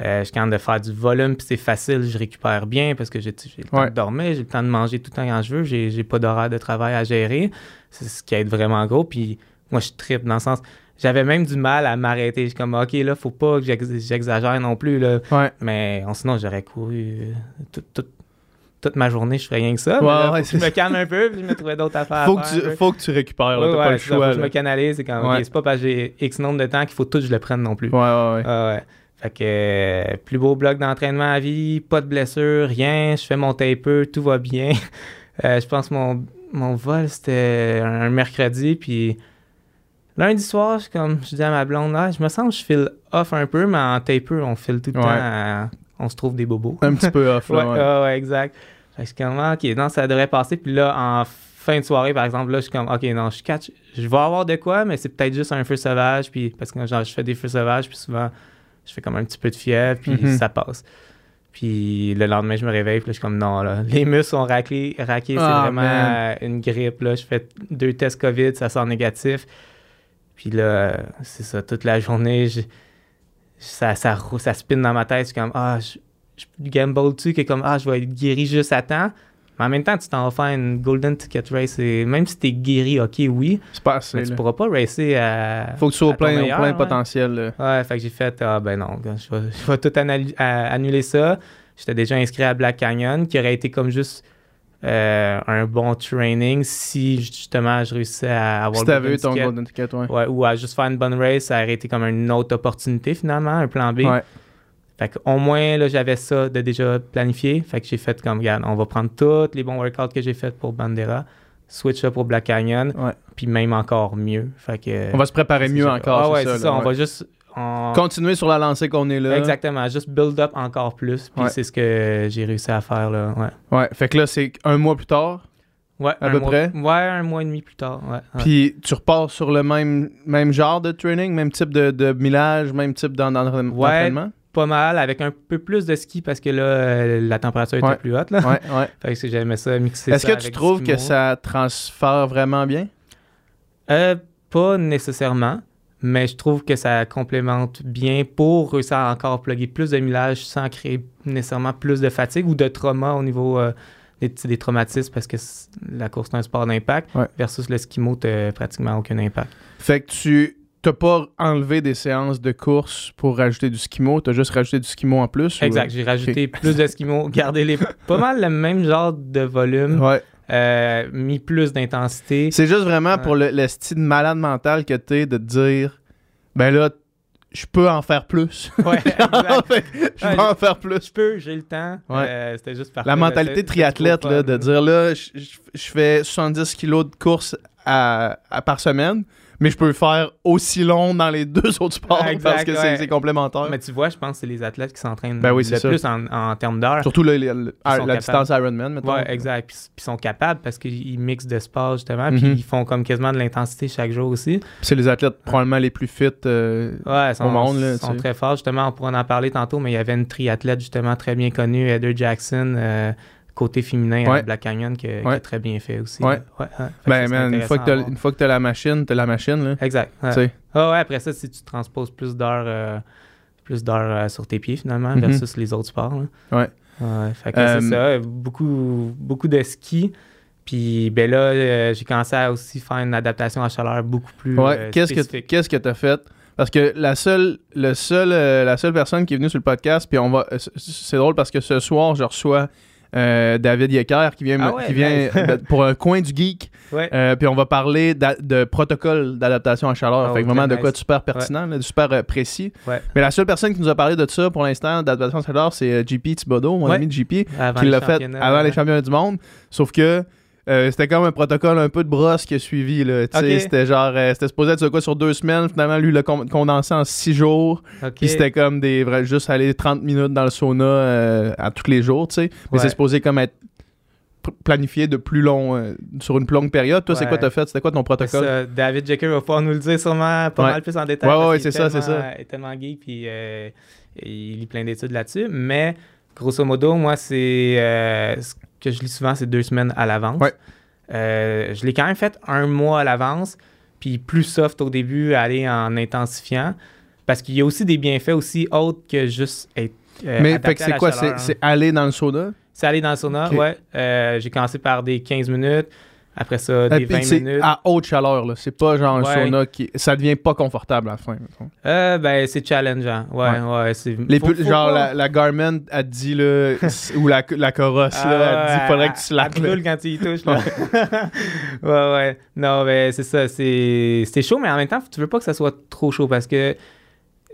Euh, je suis capable de faire du volume, puis c'est facile, je récupère bien parce que j'ai le temps Ouais. de dormir, j'ai le temps de manger tout le temps quand je veux, j'ai j'ai pas d'horaire de travail à gérer. C'est ce qui aide vraiment gros. Puis moi, je tripe dans le sens. J'avais même du mal à m'arrêter. Je suis comme, OK, là, faut pas que j'ex- j'exagère non plus. Là. Ouais. Mais sinon, j'aurais couru euh, tout- tout- toute ma journée, je ferais rien que ça. Ouais, mais là, ouais, faut que je me calme un peu, puis je me trouvais d'autres affaires Faut à que, faire. tu, faut que tu récupères. Ouais, T'as pas le ça, choix, faut que je me canalise. C'est Ouais. ok, c'est pas parce que j'ai X nombre de temps qu'il faut tout que je le prenne non plus. Ouais, ouais, ouais. Ah ouais. Fait que euh, plus beau bloc d'entraînement à vie, pas de blessure, rien. Je fais mon taper, tout va bien. Euh, je pense que mon, mon vol, c'était un mercredi. Puis lundi soir, je, comme, je dis à ma blonde, ah, je me sens que je file off un peu, mais en taper, on file tout le temps. à- on se trouve des bobos. Un petit peu off, là. ouais. ouais, ouais, exact. Fait que je suis comme, ah, ok, non, ça devrait passer. Puis là, en fin de soirée, par exemple, là, je suis comme, ok, non, je catch. Je vais avoir de quoi, mais c'est peut-être juste un feu sauvage. Puis, parce que genre, je fais des feux sauvages, puis souvent, je fais comme un petit peu de fièvre, puis Mhm. ça passe. Puis le lendemain, je me réveille, puis là, je suis comme, non, là, les muscles sont raqués, raqués, c'est Ah, vraiment man. une grippe. Là. Je fais deux tests COVID, ça sort négatif. Puis là, c'est ça, toute la journée, ça, ça, ça spin dans ma tête. Suis comme, ah, je, je gamble dessus, que comme, ah, je vais être guéri juste à temps. Mais en même temps, tu t'en vas faire une Golden Ticket Race. Et même si t'es guéri, ok, oui, C'est pas assez, mais tu là. pourras pas racer à. Faut que tu sois au plein, au plein ouais. potentiel, là. Ouais, fait que j'ai fait, ah ben non, je vais, je vais tout annuler ça. J'étais déjà inscrit à Black Canyon, qui aurait été comme juste euh, un bon training si justement je réussissais à avoir Si le golden eu ton ticket. golden ticket, ouais. Ouais, ou à juste faire une bonne race, ça aurait été comme une autre opportunité finalement, un plan B. Ouais. Fait que au moins, là, j'avais ça de déjà planifié. Fait que j'ai fait comme, regarde, on va prendre tous les bons workouts que j'ai fait pour Bandera, switch ça pour Black Canyon, Ouais. puis même encore mieux. Fait que, On va se préparer mieux encore, Ah ouais, c'est ça. ça. On va juste. On- Continuer sur la lancée qu'on est là. Exactement, juste build up encore plus. Puis Ouais. c'est ce que j'ai réussi à faire là. Ouais. Ouais, fait que là, c'est un mois plus tard? Ouais, À peu mois- près? Ouais, un mois et demi plus tard. Ouais. Puis tu repars sur le même, même genre de training, même type de, de millage, même type d'en- d'entraîne- Ouais. d'entraînement? Pas mal, avec un peu plus de ski parce que là, euh, la température était Ouais. plus haute. Là. Ouais, ouais. Fait que j'aimais ça mixer Est-ce que tu trouves que ça transfère vraiment bien? Euh, pas nécessairement, mais je trouve que ça complémente bien pour réussir à encore plugger plus de millage sans créer nécessairement plus de fatigue ou de trauma au niveau euh, des, des traumatismes parce que la course est un sport d'impact Ouais. versus le skimo, t'as pratiquement aucun impact. Fait que tu t'as pas enlevé des séances de course pour rajouter du skimo, t'as juste rajouté du skimo en plus? ou- Exact, j'ai rajouté plus de skimo, gardé les pas mal le même genre de volume, Ouais. Euh, mis plus d'intensité. C'est juste vraiment Ouais. pour le, le style malade mental que t'es de te dire, ben là, je peux en faire plus. Ouais, je peux en faire plus. Je peux, j'ai le temps. Ouais. Euh, C'était juste parfait. La mentalité triathlète, là, de dire là, je, fais 70 kilos de course à, à- par semaine, mais je peux faire aussi long dans les deux autres sports exact, parce que c'est- ouais. c'est complémentaire. Mais tu vois, je pense que c'est les athlètes qui s'entraînent Ben oui, le ça. plus en, en termes d'heures. Surtout le- la distance Ironman, mettons. Ouais, exact. Puis puis ils sont capables parce qu'ils mixent de sport, justement. Mhm. Puis ils font comme quasiment de l'intensité chaque jour aussi. C'est les athlètes probablement les plus fit. euh, Ouais, sont, Au monde, là, ils sont très forts. Justement, on pourra en parler tantôt, mais il y avait une triathlète, justement, très bien connue, Heather Jackson, euh, côté féminin Ouais. à Black Canyon, qui, qui Ouais. a très bien fait aussi. Ouais. ouais. Fait Ben, c'est man, une fois que que t'as la machine, t'as la machine, là. Exact. Tu. Ah ouais, après ça, si tu transposes plus d'heures euh, plus d'heures euh, sur tes pieds finalement Mhm. versus les autres sports. là. Ouais. Fait que Euh, c'est ça, beaucoup, beaucoup de ski. Puis ben là, euh, j'ai commencé à aussi faire une adaptation à chaleur beaucoup plus Ouais, qu'est-ce que qu'est-ce que t'as fait? Parce que la seule le seul la seule personne qui est venue sur le podcast, puis on va c'est drôle parce que ce soir je reçois euh, David Yecker qui vient Ah ouais, qui vient nice. euh, pour un coin du geek, Ouais. euh, puis on va parler de protocole d'adaptation à chaleur. Ah, fait que vraiment de quoi de super pertinent, là, de super euh, précis. Ouais. Mais la seule personne qui nous a parlé de ça pour l'instant d'adaptation à chaleur, c'est JP Thibodeau, mon Ouais. ami de JP, Avant qui l'a fait avant les ouais. championnats du monde. Sauf que euh, c'était comme un protocole un peu de brosse qui a suivi. Là. C'était genre, euh, c'était supposé être sur quoi sur deux semaines. Finalement, lui, il l'a con- condensé en six jours. Puis c'était comme des vrais, juste aller 30 minutes dans le sauna euh, à tous les jours. sais. Mais c'est supposé comme être planifié de plus long, sur une plus longue période. Toi, c'est quoi t'as fait? C'était quoi ton protocole? ça, David Jekyll va pouvoir nous le dire sûrement pas Ouais. mal plus en détail. Ouais, ouais, c'est ça, c'est ça. Il est tellement geek puis il lit plein d'études là-dessus. Mais grosso modo, moi, c'est ce que je lis souvent, c'est deux semaines à l'avance. Ouais. Euh, je l'ai quand même fait un mois à l'avance, puis plus soft au début, aller en intensifiant. Parce qu'il y a aussi des bienfaits aussi autres que juste être. euh, Mais c'est quoi? C'est hein. c'est aller dans le sauna? C'est aller dans le sauna, Ok. ouais. Euh, J'ai commencé par des 15 minutes. Après ça, des Et puis 20 c'est minutes. à haute chaleur. là. C'est pas genre un Ouais. sauna qui. Ça devient pas confortable à la fin. mettons. Euh, ben, c'est challengeant. Ouais, ouais. c'est, Les faut- pu- faut genre, pas- la, la Garmin a dit, là, ou la, la Corosse, Ah, là, a dit, ouais, faudrait que elle- tu elle là. brûle quand tu y touches, là. ouais, ouais. Non, mais c'est ça. C'est, c'est chaud, mais en même temps, tu veux pas que ça soit trop chaud parce que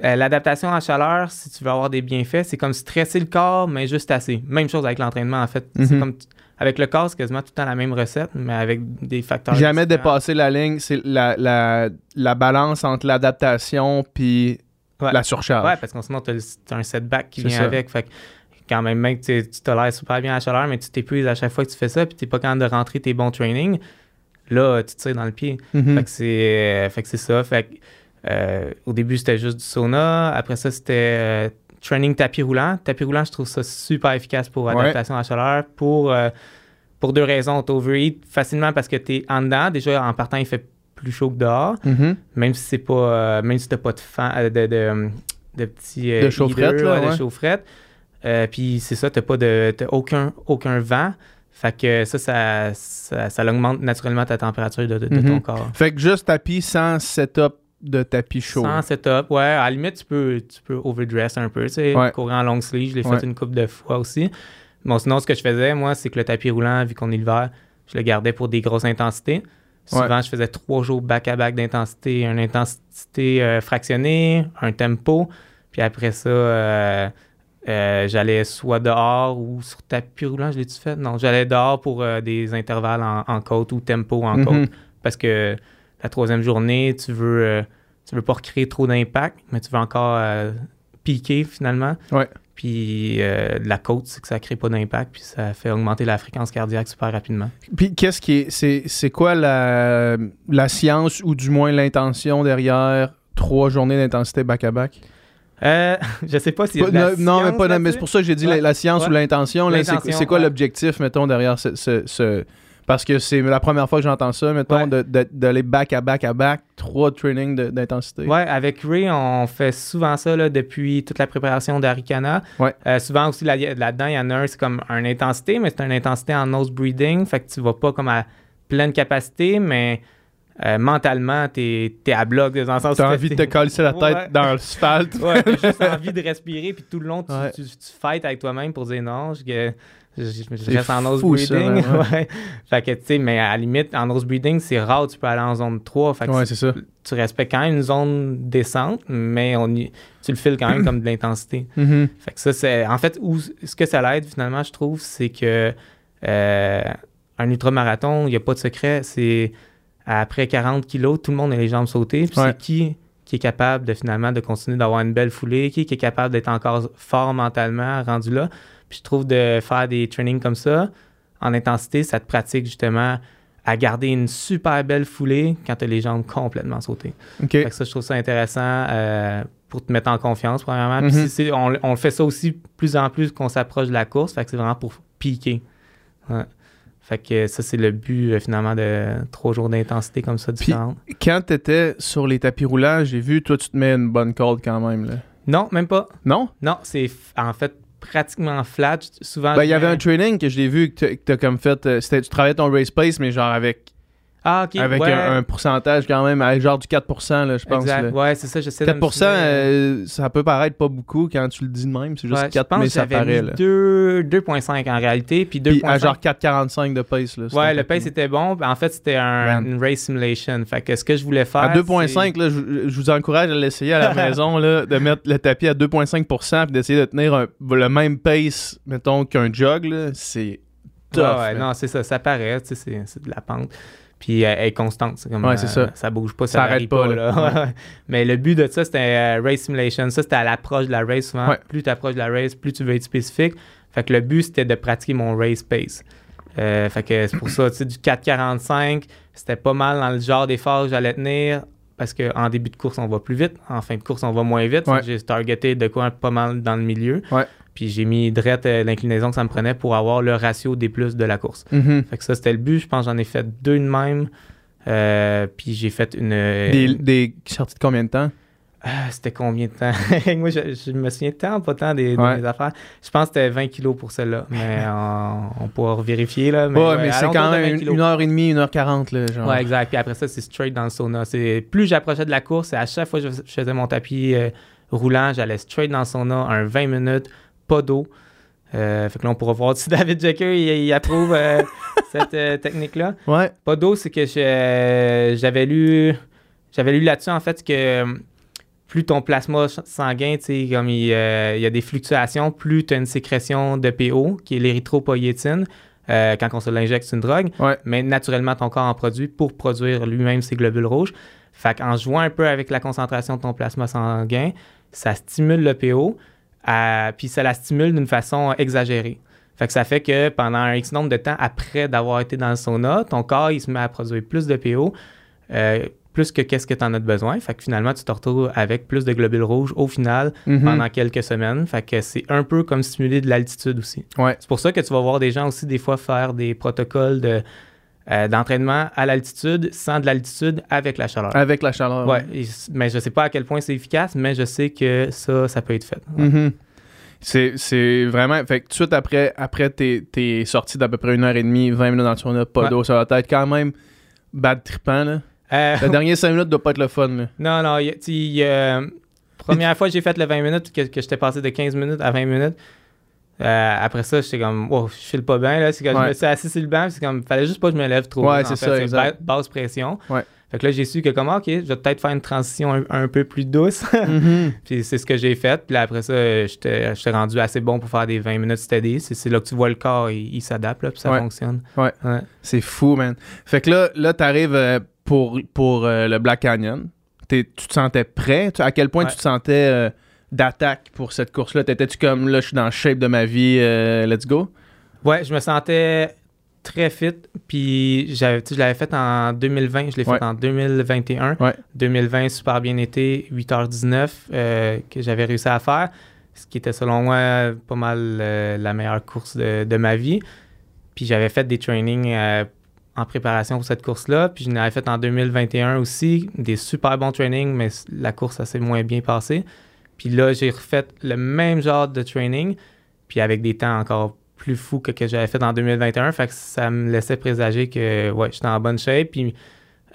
euh, l'adaptation à la chaleur, si tu veux avoir des bienfaits, c'est comme stresser le corps, mais juste assez. Même chose avec l'entraînement, en fait. C'est Mhm. comme t- avec le corps, c'est quasiment tout le temps la même recette, mais avec des facteurs. Jamais dépasser la ligne, c'est la, la, la balance entre l'adaptation puis Ouais. la surcharge. Ouais, parce que sinon, tu as un setback qui vient ça. avec. Fait que quand même, mec, tu tolères super bien la chaleur, mais tu t'épuises à chaque fois que tu fais ça, puis tu n'es pas capable de rentrer tes bons trainings. Là, tu te tires dans le pied. Mhm. Fait que c'est euh, ça. Fait que, euh, au début, c'était juste du sauna. Après ça, c'était euh, training tapis roulant. Tapis roulant, je trouve ça super efficace pour Ouais. adaptation à la chaleur. Pour, euh, pour deux raisons. Tu overheat facilement parce que tu es en dedans. Déjà, en partant, il fait plus chaud que dehors. Mhm. Même si c'est pas. euh, même si t'as pas de fan, euh, de, de, de petits. euh, De chaufferette, heaters, là, ouais, ouais. De chaufferette. Euh, Puis c'est ça, t'as pas de. T'as aucun, aucun vent. Fait que ça, ça, ça, ça augmente naturellement ta température de, de- ton Mhm. corps. Fait que juste tapis sans setup de tapis chaud. Sans setup, ouais. À la limite, tu peux, tu peux overdress un peu, tu sais. Ouais. Courir en long sleeve, je l'ai Ouais. fait une couple de fois aussi. Bon, sinon, ce que je faisais, moi, c'est que le tapis roulant, vu qu'on est l'hiver, je le gardais pour des grosses intensités. Souvent, je faisais trois jours back-à-back d'intensité, une intensité euh, fractionnée, un tempo. Puis après ça, euh, euh, j'allais soit dehors ou sur tapis roulant, je l'ai-tu fait? Non, j'allais dehors pour des intervalles en, en côte ou tempo en Mhm. côte. Parce que la troisième journée, tu veux, euh, tu veux pas recréer trop d'impact, mais tu veux encore euh, piquer finalement. Ouais. Puis euh, la côte, c'est que ça crée pas d'impact, puis ça fait augmenter la fréquence cardiaque super rapidement. Puis qu'est-ce qui est. C'est, c'est quoi la, la science ou du moins l'intention derrière trois journées d'intensité back-à-back? Euh, je sais pas si. Pas- non, non, mais pas. Mais c'est pour ça que j'ai dit la, Ouais. la science Ouais. ou l'intention. là, c'est, L'intention, c'est quoi l'objectif, mettons, derrière ce. ce- ce- Parce que c'est la première fois que j'entends ça, mettons, Ouais. de- de- d'aller back-à-back-à-back, trois trainings d'intensité. Ouais, avec Ray, on fait souvent ça là, depuis toute la préparation d'Arikana. Ouais. Euh, souvent aussi là- là-dedans, il y en a un, c'est comme une intensité, mais c'est une intensité en nose breathing. Fait que tu vas pas comme à pleine capacité, mais euh, mentalement, t'es es à bloc dans le sens T'as envie de te coller la tête Ouais. dans l'asphalte. Ouais, t'as juste envie de respirer, puis tout le long, tu, Ouais. tu, tu fights avec toi-même pour dire non, je, je, reste en nose ça, ouais. ouais. Fait que, tu sais, mais à la limite, en nose breathing, c'est rare, tu peux aller en zone 3. Fait que Ouais, c'est- c'est ça. tu respectes quand même une zone descente, mais on y- tu le files quand même comme de l'intensité. Mhm. Fait que ça, c'est. En fait, où, ce que ça l'aide, finalement, je trouve, c'est que euh, un ultramarathon, il n'y a pas de secret. C'est après 40 kilos, tout le monde a les jambes sautées. Puis c'est qui qui est capable de finalement de continuer d'avoir une belle foulée, qui, qui est capable d'être encore fort mentalement rendu là. Puis je trouve de faire des trainings comme ça, en intensité, ça te pratique justement à garder une super belle foulée quand tu as les jambes complètement sautées. Fait que ça, je trouve ça intéressant euh, pour te mettre en confiance, premièrement. Puis Mhm. si c'est- on, on fait ça aussi plus en plus qu'on s'approche de la course. Fait que c'est vraiment pour piquer. Ouais. Fait que ça, c'est le but, euh, finalement, de trois jours d'intensité comme ça, Puis- différentes. Quand t'étais sur les tapis roulants, j'ai vu, toi, tu te mets une bonne corde quand même. Là. Non, même pas. Non? Non, c'est en fait pratiquement flat. Souvent, Ben, il y avait un training que je l'ai vu que t'as- que t'as comme fait. euh, c'était- tu travaillais ton race pace, mais genre avec, Ah, OK. avec ouais. un, un pourcentage quand même, avec genre du 4%, là, je pense. Exact. Ouais, c'est ça, j'essaie de me 4%, souvenir. euh, ça peut paraître pas beaucoup quand tu le dis de même. C'est juste Ouais, 4, je pense mais ça paraît. mis Là. deux- 2.5 en réalité, puis 2.5 Puis à genre 4,45 de pace. Là, Ouais, le pace était bon. En fait, c'était un, une race simulation. Fait que ce que je voulais faire. À 2.5, là, je, je vous encourage à l'essayer à la maison, là, de mettre le tapis à 2.5% puis d'essayer de tenir un- le même pace, mettons, qu'un jog. C'est tough. Ouais, non, c'est ça. Ça paraît. c'est de la pente. Puis euh, elle est constante. Comme, Ouais, c'est ça. Ça bouge pas, ça, Ça arrête pas, pas. là. Mais le but de ça, c'était euh, race simulation. Ça, c'était à l'approche de la race. Souvent, Ouais. plus tu approches de la race, plus tu veux être spécifique. Fait que le but, c'était de pratiquer mon race pace. Euh, fait que c'est pour ça, tu sais, du 4,45, c'était pas mal dans le genre d'effort que j'allais tenir. Parce qu'en début de course, on va plus vite. En fin de course, on va moins vite. J'ai targeté de quoi pas mal dans le milieu. Puis j'ai mis direct euh, l'inclinaison que ça me prenait pour avoir le ratio des plus de la course. Mhm. Fait que ça, c'était le but. Je pense que j'en ai fait deux de même. Euh, puis j'ai fait une. Des, des sorties de combien de temps? Ah, c'était combien de temps? Moi, je, je me souviens tant pas tant des, Ouais. affaires. Je pense que c'était 20 kilos pour celle-là. Mais on, on pourra vérifier. Là, mais ouais, ouais, mais c'est quand de 20 même une, kilos. une heure et demie, une heure quarante, là, genre. Ouais, exact. Puis après ça, c'est straight dans le sauna. Plus j'approchais de la course, et à chaque fois que je, je faisais mon tapis euh, roulant, j'allais straight dans le sauna, un 20 minutes, pas d'eau. Euh, fait que là, on pourra voir si David Jecker il, il approuve euh, cette euh, technique-là. Ouais. Pas d'eau, c'est que j'avais lu j'avais lu là-dessus en fait que plus ton plasma sanguin, tu sais, comme il, il y a des fluctuations, plus tu as une sécrétion de PO, qui est l'érythropoïétine. quand on se l'injecte, c'est une drogue. Ouais. Mais naturellement, ton corps en produit pour produire lui-même ses globules rouges. Fait qu'en jouant un peu avec la concentration de ton plasma sanguin, ça stimule le PO, à- puis ça la stimule d'une façon exagérée. Fait que ça fait que pendant un X nombre de temps après d'avoir été dans le sauna, ton corps il se met à produire plus de PO, euh, plus que qu'est-ce que tu en as de besoin. Fait que finalement, tu te retrouves avec plus de globules rouges au final Mhm. pendant quelques semaines. Fait que c'est un peu comme stimuler de l'altitude aussi. Ouais. C'est pour ça que tu vas voir des gens aussi des fois faire des protocoles de, euh, d'entraînement à l'altitude sans de l'altitude avec la chaleur. Avec la chaleur. Ouais, et c- mais je sais pas à quel point c'est efficace, mais je sais que ça, ça peut être fait. Ouais. Mhm. C'est, c'est vraiment. Fait que tout de suite après, après t'es, t'es sorti d'à peu près une heure et demie, 20 minutes dans le sauna, pas Ouais. d'eau. Ça va être quand même bad trippant, là. Euh, Le dernier 5 minutes doit pas être le fun, là. non, non, y a- a- première fois que j'ai fait le 20 minutes, que, que j'étais passé de 15 minutes à 20 minutes, euh, après ça, j'étais comme, wow, je file pas bien, là. C'est quand je me suis assis sur le banc, c'est comme, fallait juste pas que je me lève trop. Ouais, c'est fait. ça, exact. basse pression. Ouais. Fait que là, j'ai su que, comme, ah, OK, je vais peut-être faire une transition un, un peu plus douce. Mhm. Puis c'est ce que j'ai fait. Puis là, après ça, j'étais rendu assez bon pour faire des 20 minutes steady. C'est là que tu vois le corps, il, il s'adapte, puis ça Ouais. fonctionne. Ouais. C'est fou, man. Fait que là, là t'arrives euh, pour, pour euh, le Black Canyon. Tu te sentais prêt? À quel point Ouais. tu te sentais euh, d'attaque pour cette course-là? T'étais-tu comme, là, je suis dans le shape de ma vie, euh, let's go? Ouais, je me sentais très fit. Puis j'avais, je l'avais fait en 2020, je l'ai fait en 2021. Ouais. 2020, super bien été, 8h19 euh, que j'avais réussi à faire. Ce qui était selon moi pas mal euh, la meilleure course de, de ma vie. Puis j'avais fait des trainings euh, en préparation pour cette course-là. Puis je l'avais fait en 2021 aussi, des super bons trainings, mais la course, ça s'est moins bien passé. Puis là, j'ai refait le même genre de training, puis avec des temps encore plus fous que que j'avais fait en 2021. Fait que ça me laissait présager que ouais, j'étais en bonne shape. Puis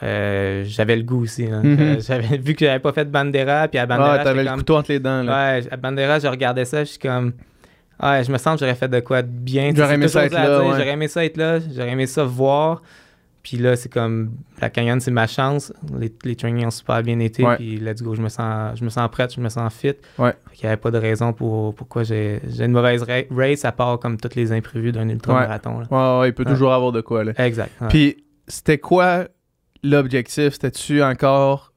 euh, j'avais le goût aussi. là. Mhm. Euh, j'avais, vu que j'avais pas fait de Bandera, puis à Bandera, Ah, t'avais le comme- couteau entre les dents. Là. Ouais, à Bandera, je regardais ça, je suis comme. Ouais, je me sens que j'aurais fait de quoi de bien. J'aurais C'est aimé ça être là. J'aurais aimé ça être là, j'aurais aimé ça voir. Puis là, c'est comme. La Canyon, c'est ma chance. Les, les trainings ont super bien été. Ouais. Puis let's go, je me sens, je me sens prête, je me sens fit. Ouais. Qu'il n'y avait pas de raison pour pourquoi j'ai, une mauvaise ra- race, à part comme tous les imprévus d'un ultra-marathon. là. Ouais, ouais, il peut toujours avoir de quoi. Là. Exact. Puis, c'était quoi l'objectif? C'était-tu encore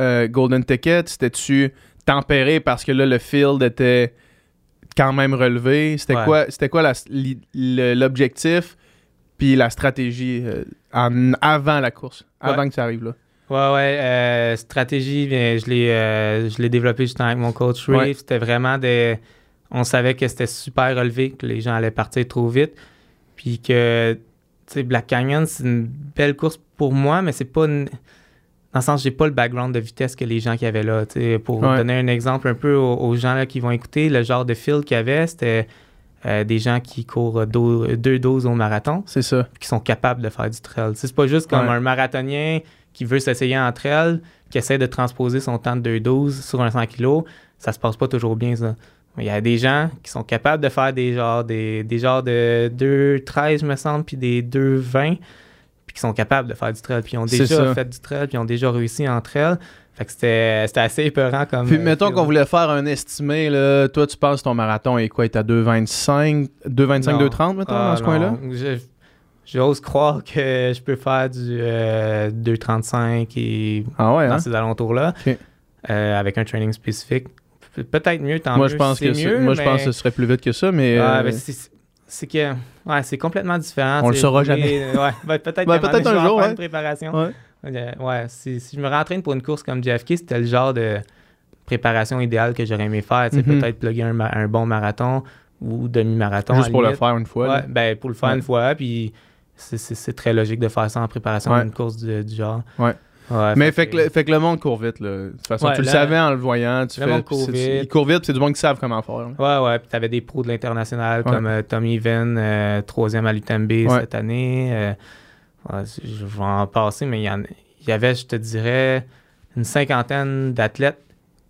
euh, Golden Ticket? C'était-tu tempéré parce que là, le field était quand même relevé? C'était quoi, c'était quoi l'objectif? Puis la stratégie euh, en, avant la course? Avant Ouais. que ça arrive là? Ouais, ouais. euh, stratégie, bien, je l'ai euh, je l'ai développé justement avec mon coach. Ouais. C'était vraiment des. On savait que c'était super relevé, que les gens allaient partir trop vite. Puis que, tu sais, Black Canyon, c'est une belle course pour moi, mais c'est pas une- Dans le sens, j'ai pas le background de vitesse que les gens qui avaient là. Pour Ouais. donner un exemple un peu aux, aux gens là, qui vont écouter, le genre de fil qu'il y avait, c'était euh, des gens qui courent do- deux doses au marathon C'est ça. qui sont capables de faire du trail. C'est pas juste comme Ouais. un marathonien qui veut s'essayer en trail, qui essaie de transposer son temps de 2-12 sur un 100 kg. Ça se passe pas toujours bien, ça. Il y a des gens qui sont capables de faire des genres, des, des genres de 2-13, me semble, puis des 2-20, puis qui sont capables de faire du trail, puis ils ont déjà fait du trail, puis ils ont déjà réussi en trail. Fait que c'était c'était assez épeurant comme. Puis euh, mettons qu'on voulait faire un estimé, là, toi tu penses ton marathon est quoi? Il est à 2,25, 2,25, Non. 2,30 mettons, Ah, dans ce non. coin-là? Je- J'ose croire que je peux faire du euh, 2,35 et Ah ouais, dans hein? ces alentours-là, euh, avec un training spécifique. Pe- Peut-être mieux, tant Moi mieux. je pense c'est que c'est- mieux, moi je pense que ce serait plus vite que ça, mais Ah, euh, ben, c'est- c'est que ouais, c'est complètement différent. On le saura jamais. Ouais, ben, peut-être Ben, un peut-être jour, une préparation. Ouais. Euh, ouais, si, si je me rentraîne pour une course comme JFK, c'était le genre de préparation idéale que j'aurais aimé faire. sais, Mhm. Peut-être plugger un, un bon marathon ou demi-marathon. juste pour le faire une fois. Ouais, ben, pour le faire Ouais. une fois, puis c'est- c'est c'est très logique de faire ça en préparation d'une course du, du genre. Ouais. Ouais, Mais fait que, le, fait que le monde court vite. Là. De toute façon, Ouais, tu le savais en le voyant. Tu le fais, monde court c'est- vite. Ils courent vite, puis c'est du monde qui savent comment faire. là. Ouais, ouais, puis t'avais des pros de l'international Ouais. comme euh, Tommy Venn, euh, troisième à l'UTMB cette année. euh, ouais, je vais en passer, mais il y, en- il y avait, je te dirais, une cinquantaine d'athlètes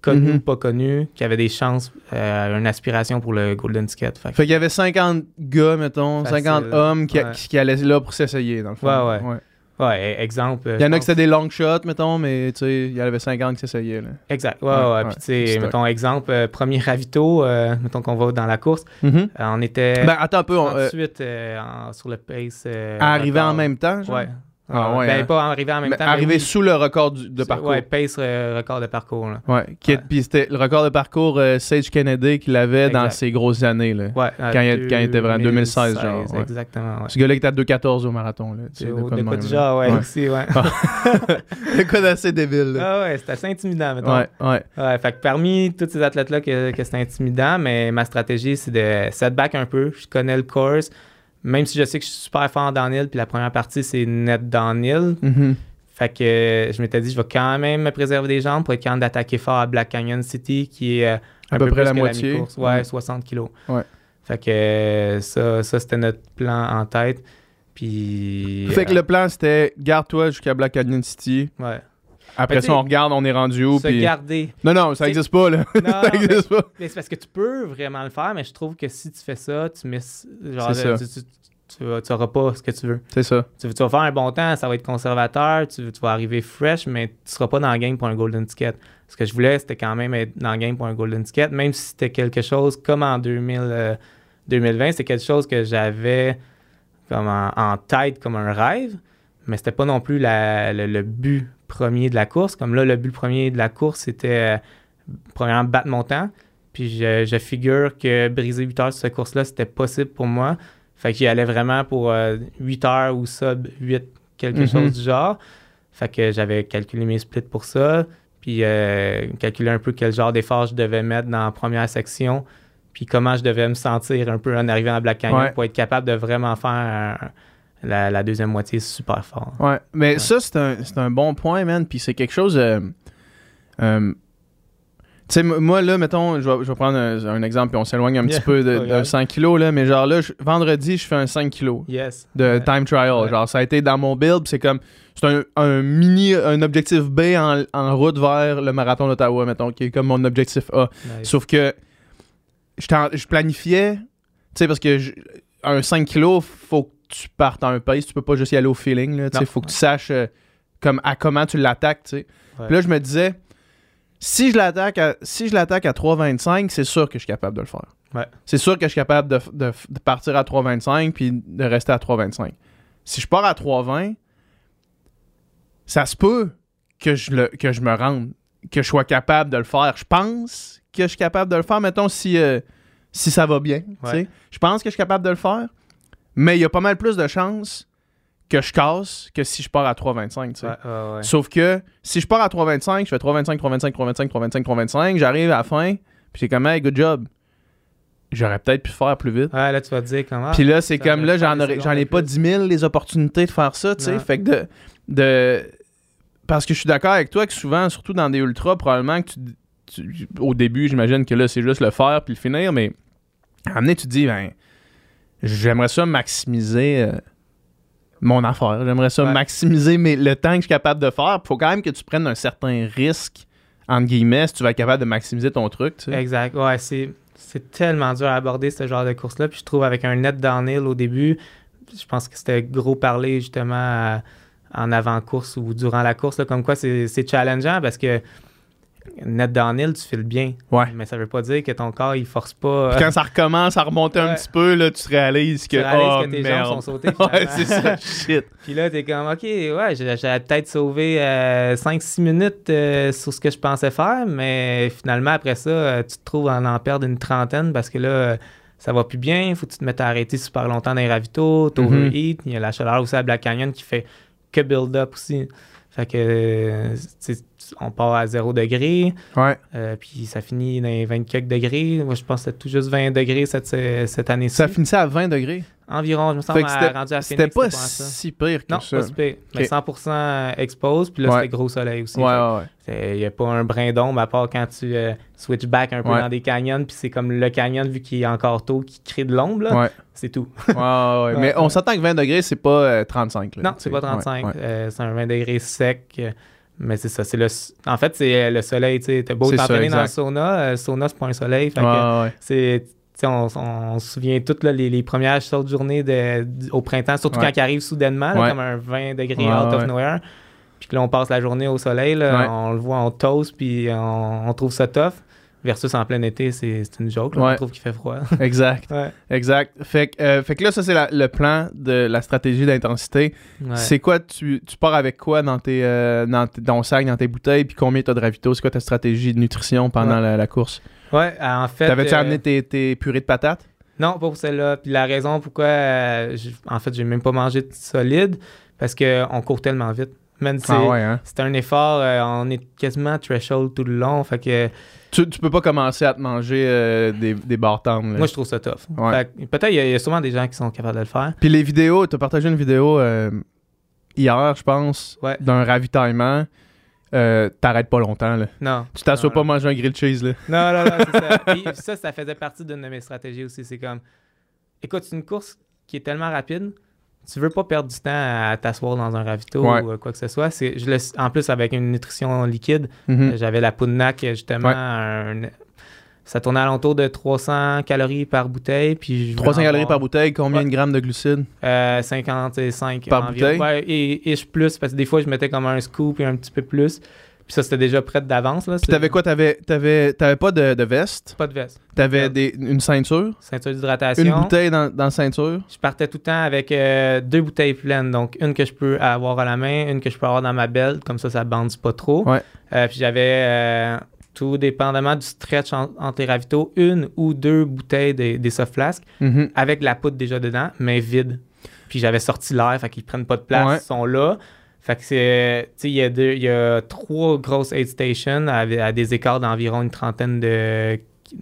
connus Mhm. ou pas connus qui avaient des chances, euh, une aspiration pour le Golden Ticket. Fait qu'il y avait 50 gars, mettons, Facile. 50 hommes qui, Ouais. qui, qui allaient là pour s'essayer, dans le fond. Ouais, ouais. ouais, e- exemple. euh, Il y en a qui c'était des long shots, mettons, mais tu sais, il y en avait 50 qui s'essayaient. là. Exact. Ouais, Ouais, ouais. ouais, Puis, tu sais, mettons, exemple, euh, premier ravito, euh, mettons qu'on va dans la course, Mhm. euh, on était Ben, attends un peu. on, euh, 38 euh, en- sur le pace. arriver en même temps, genre? Ouais. Ah, Euh, ouais, ben, hein. pas arriver en même Mais temps. mais arriver oui. sous le record du- de parcours. Ouais, pace euh, record de parcours. Là. Ouais, qui est- Ouais. Puis c'était le record de parcours euh, Sage Kennedy qu'il avait dans ses grosses années. Là. Ouais, Quand il- quand il était vraiment 2016, genre, ouais. Exactement. Ouais. Ce gars-là qui était à 2,14 au marathon. Là, tu sais, de au de de quoi là. genre, ouais, aussi, ouais. De quoi d'assez débile. là. Ah ouais, c'est assez intimidant, mettons. Ouais, ouais. Ouais, fait que parmi tous ces athlètes-là que, que c'est intimidant, mais ma stratégie, c'est de setback un peu. Je connais le course. Même si je sais que je suis super fort en downhill, puis la première partie, c'est net downhill. Mhm. Fait que euh, je m'étais dit, je vais quand même me préserver des jambes pour être capable d'attaquer fort à Black Canyon City, qui est euh, un À peu peu près plus la moitié. Ouais, Ouais. 60 kilos. Ouais. Fait que euh, ça, ça c'était notre plan en tête. Puis. Fait que le plan, c'était garde-toi jusqu'à Black Canyon City. ouais. Après ça, t'sais, on regarde, on est rendu où. Se Puis... garder. Non, non, ça n'existe pas, là. Non, ça n'existe pas. Mais c'est parce que tu peux vraiment le faire, mais je trouve que si tu fais ça, tu misses. Genre, ça. tu, tu, tu, vas- tu auras pas ce que tu veux. C'est ça. Tu, tu vas faire un bon temps, ça va être conservateur, tu, tu vas arriver fresh, mais tu seras pas dans le game pour un Golden Ticket. Ce que je voulais, c'était quand même être dans le game pour un Golden Ticket, même si c'était quelque chose comme en 2000, euh, 2020, c'est quelque chose que j'avais comme en, en tête comme un rêve, mais c'était pas non plus la- le, le but premier de la course. Comme là, le but premier de la course, c'était euh, premièrement battre mon temps. Puis je, je figure que briser 8 heures sur cette course-là, c'était possible pour moi. Fait que j'y allais vraiment pour euh, 8 heures ou sub 8, quelque Mhm. chose du genre. Fait que j'avais calculé mes splits pour ça. Puis euh, calculé un peu quel genre d'effort je devais mettre dans la première section. Puis comment je devais me sentir un peu en arrivant à Black Canyon Ouais. pour être capable de vraiment faire un- la, la deuxième moitié super fort. Ouais, mais Ouais. ça, c'est un, c'est un bon point, man. Puis c'est quelque chose. euh, euh, tu sais, moi, là, mettons, je vais, je vais prendre un, un exemple, puis on s'éloigne un Yeah, petit peu grave. 5 kilos, là, mais genre là, je- vendredi, je fais un 5 kilos Yes. de Ouais. time trial. Ouais. Genre, ça a été dans mon build, c'est comme, c'est un, un mini, un objectif B en, en route vers le marathon d'Ottawa, mettons, qui est comme mon objectif A. Nice. Sauf que je, planifiais, tu sais, parce que je- un 5 kilos, faut que tu partes à un pace, tu peux pas juste y aller au feeling, là, tu sais, Non. faut que tu saches euh, comme, à comment tu l'attaques. Puis là, je me disais, si je l'attaque à, si je l'attaque à 3,25, c'est sûr que je suis capable de le faire. Ouais. C'est sûr que je suis capable de, de- de partir à 3,25 puis de rester à 3,25. Si je pars à 3,20, ça se peut que je, le, que je me rende, que je sois capable de le faire. Je pense que je suis capable de le faire, mettons, si, euh, si ça va bien. tu Ouais. sais. Je pense que je suis capable de le faire, mais il y a pas mal plus de chances que je casse que si je pars à 3,25. tu sais. Ouais, ouais, ouais. Sauf que si je pars à 3,25, je fais 3,25, 3,25, 3,25, 3,25, 3,25, j'arrive à la fin, puis c'est comme, hey, good job. J'aurais peut-être pu faire plus vite. Ouais, là, tu vas te dire comment? Puis là, c'est comme, là, j'en, ai pas plus. 10 000 les opportunités de faire ça, tu sais. Fait que de, de. Parce que je suis d'accord avec toi que souvent, surtout dans des ultras, probablement que tu. tu- au début, j'imagine que là, c'est juste le faire puis le finir, mais à un moment donné, tu te dis, ben, j'aimerais ça maximiser euh, mon affaire. J'aimerais ça Ouais. maximiser mes- le temps que je suis capable de faire. Il faut quand même que tu prennes un certain risque, entre guillemets, si tu vas être capable de maximiser ton truc, tu sais. Exact. Ouais, c'est, c'est tellement dur à aborder ce genre de course-là. Puis je trouve avec un net downhill au début, je pense que c'était gros parler justement à- en avant-course ou durant la course, là, comme quoi c'est, c'est challengeant parce que net downhill, tu files bien. Ouais. Mais ça veut pas dire que ton corps, il force pas. Puis quand ça recommence à remonter un petit peu, là, tu réalises que, tu réalises oh, que tes merde. jambes sont sautées. ouais, c'est ça, shit. Puis là, t'es comme, OK, ouais, j'ai- j'avais peut-être sauvé 5-6 minutes euh, sur ce que je pensais faire, mais finalement, après ça, euh, tu te trouves à en perdre une trentaine parce que là, euh, ça va plus bien, faut que tu te mettes à arrêter super longtemps dans les ravitaux, t'overheat, il y a la chaleur aussi à Black Canyon qui fait que build-up aussi. Fait que, euh, on part à 0 degré, Ouais. euh, puis ça finit dans les 20 quelques degrés. Moi, je pense que c'était tout juste 20 degrés cette, cette année-ci. Ça finissait à 20 degrés? Environ, je me semble, à- c'était- rendu à C'était pas si pire que Non, ça. pas si pire. Mais Ok. 100% expose, puis là, Ouais. c'était gros soleil aussi. Ouais, ouais, ouais. Il n'y a pas un brin d'ombre à part quand tu euh, switch back un peu Ouais. dans des canyons, puis c'est comme le canyon, vu qu'il est encore tôt, qui crée de l'ombre, là. C'est tout. Ouais, ouais. Mais on s'entend que 20 degrés, c'est pas euh, 35. là, non, c'est pas 35. Ouais, ouais. euh, c'est un 20 degrés sec. Euh, mais c'est ça. c'est le, en fait, c'est euh, le soleil. Tu t'as beau t'entraîner dans le sauna, euh, le sauna, c'est pas un soleil. Fait que Ouais, On, on, se souvient toutes là, les, les premières sortes de journées de, au printemps, surtout Ouais. quand il arrive soudainement, là, Ouais. comme un 20 degrés out of nowhere. Puis que là, on passe la journée au soleil, là, on le voit, on toast, puis on, on trouve ça tough. Versus en plein été, c'est une joke. là, Ouais. On trouve qu'il fait froid. Exact, ouais. exact. Fait que, euh, fait que là, ça, c'est le plan de la stratégie d'intensité. Ouais. C'est quoi, tu, tu pars avec quoi dans, tes, euh, dans, ton sac, dans tes bouteilles, puis combien t'as de ravito? C'est quoi ta stratégie de nutrition pendant la, la course? Ouais, en fait. T'avais-tu euh, amené tes, tes purées de patates? Non, pas pour celle-là. Puis la raison pourquoi, euh, en fait, j'ai même pas mangé de solide, parce qu'on court tellement vite. Man, c'est Ah ouais, hein? c'est un effort, euh, on est quasiment threshold tout le long. Fait que Tu, tu peux pas commencer à te manger euh, des, des là. moi, je trouve ça tough. Ouais. Peut-être il y, a- il y a sûrement des gens qui sont capables de le faire. Puis les vidéos, t'as partagé une vidéo euh, hier, je pense, Ouais. d'un ravitaillement. Euh, T'arrêtes pas longtemps, là. Non. Tu t'assois pas manger un grilled cheese, là. Non, non, non, c'est ça. Puis ça, ça faisait partie d'une de mes stratégies aussi. C'est comme, écoute, c'est une course qui est tellement rapide, tu veux pas perdre du temps à t'asseoir dans un ravito Ouais. ou euh, quoi que ce soit. C'est, je le- en plus, avec une nutrition liquide, Mhm. j'avais la poudre NAC, justement, Ouais. un- ça tournait alentour de 300 calories par bouteille. Puis je 300 voulais en calories par bouteille, combien Ouais. de grammes de glucides? euh, 55 Par environ. bouteille? Et, et je plus, parce que des fois, je mettais comme un scoop et un petit peu plus. Puis ça, c'était déjà prêt d'avance. Là. Puis t'avais quoi? T'avais, t'avais, t'avais pas de, de veste? Pas de veste. T'avais des, une ceinture? Ceinture d'hydratation. Une bouteille dans, dans la ceinture? Je partais tout le temps avec euh, deux bouteilles pleines. Donc, une que je peux avoir à la main, une que je peux avoir dans ma belt. Comme ça, ça ne bande pas trop. Ouais. Euh, puis j'avais, euh, tout dépendamment du stretch en- entre les ravitaux, une ou deux bouteilles des, des soft flasks Mhm. avec la poudre déjà dedans, mais vide. Puis j'avais sorti l'air, fait qu'ils prennent pas de place, Ouais. ils sont là. Fait que c'est. Il y, y a trois grosses aid stations à, à des écarts d'environ une trentaine de. ouais,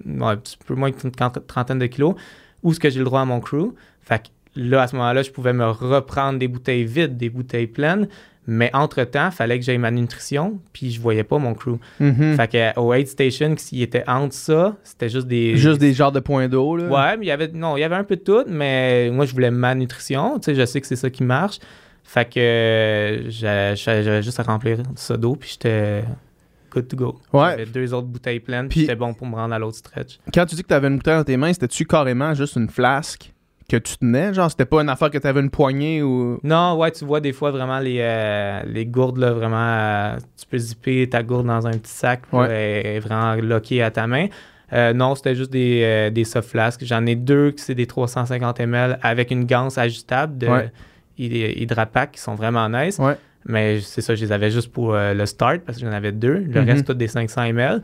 un petit peu moins qu'une trentaine de kilos, où ce que j'ai le droit à mon crew. Fait que là, à ce moment-là, je pouvais me reprendre des bouteilles vides, des bouteilles pleines, Mais entre-temps, il fallait que j'aille ma nutrition, puis je voyais pas mon crew. Mhm. Fait que au aid station, s'il était entre ça, c'était juste des. Juste des genres de points d'eau, là. Ouais, mais il y avait. Non, il y avait un peu de tout, mais moi, je voulais ma nutrition. Tu sais, je sais que c'est ça qui marche. Fait que j'avais juste à remplir ça d'eau, puis j'étais good to go. Ouais. J'avais deux autres bouteilles pleines, Puis- c'était bon pour me rendre à l'autre stretch. Quand tu dis que t'avais une bouteille dans tes mains, c'était-tu carrément juste une flasque que tu tenais? Genre, c'était pas une affaire que t'avais une poignée ou? Non, ouais, tu vois des fois vraiment les, euh, les gourdes, là, vraiment, euh, tu peux zipper ta gourde dans un petit sac, puis Ouais. vraiment lockée à ta main. Euh, non, c'était juste des, euh, des soft flasks. J'en ai deux qui c'est des 350 ml avec une ganse ajustable de Ouais. Hyd- Hydrapack qui sont vraiment nice. Ouais. Mais c'est ça, je les avais juste pour euh, le start parce que j'en avais deux. Le Mhm. reste, tout des 500 ml.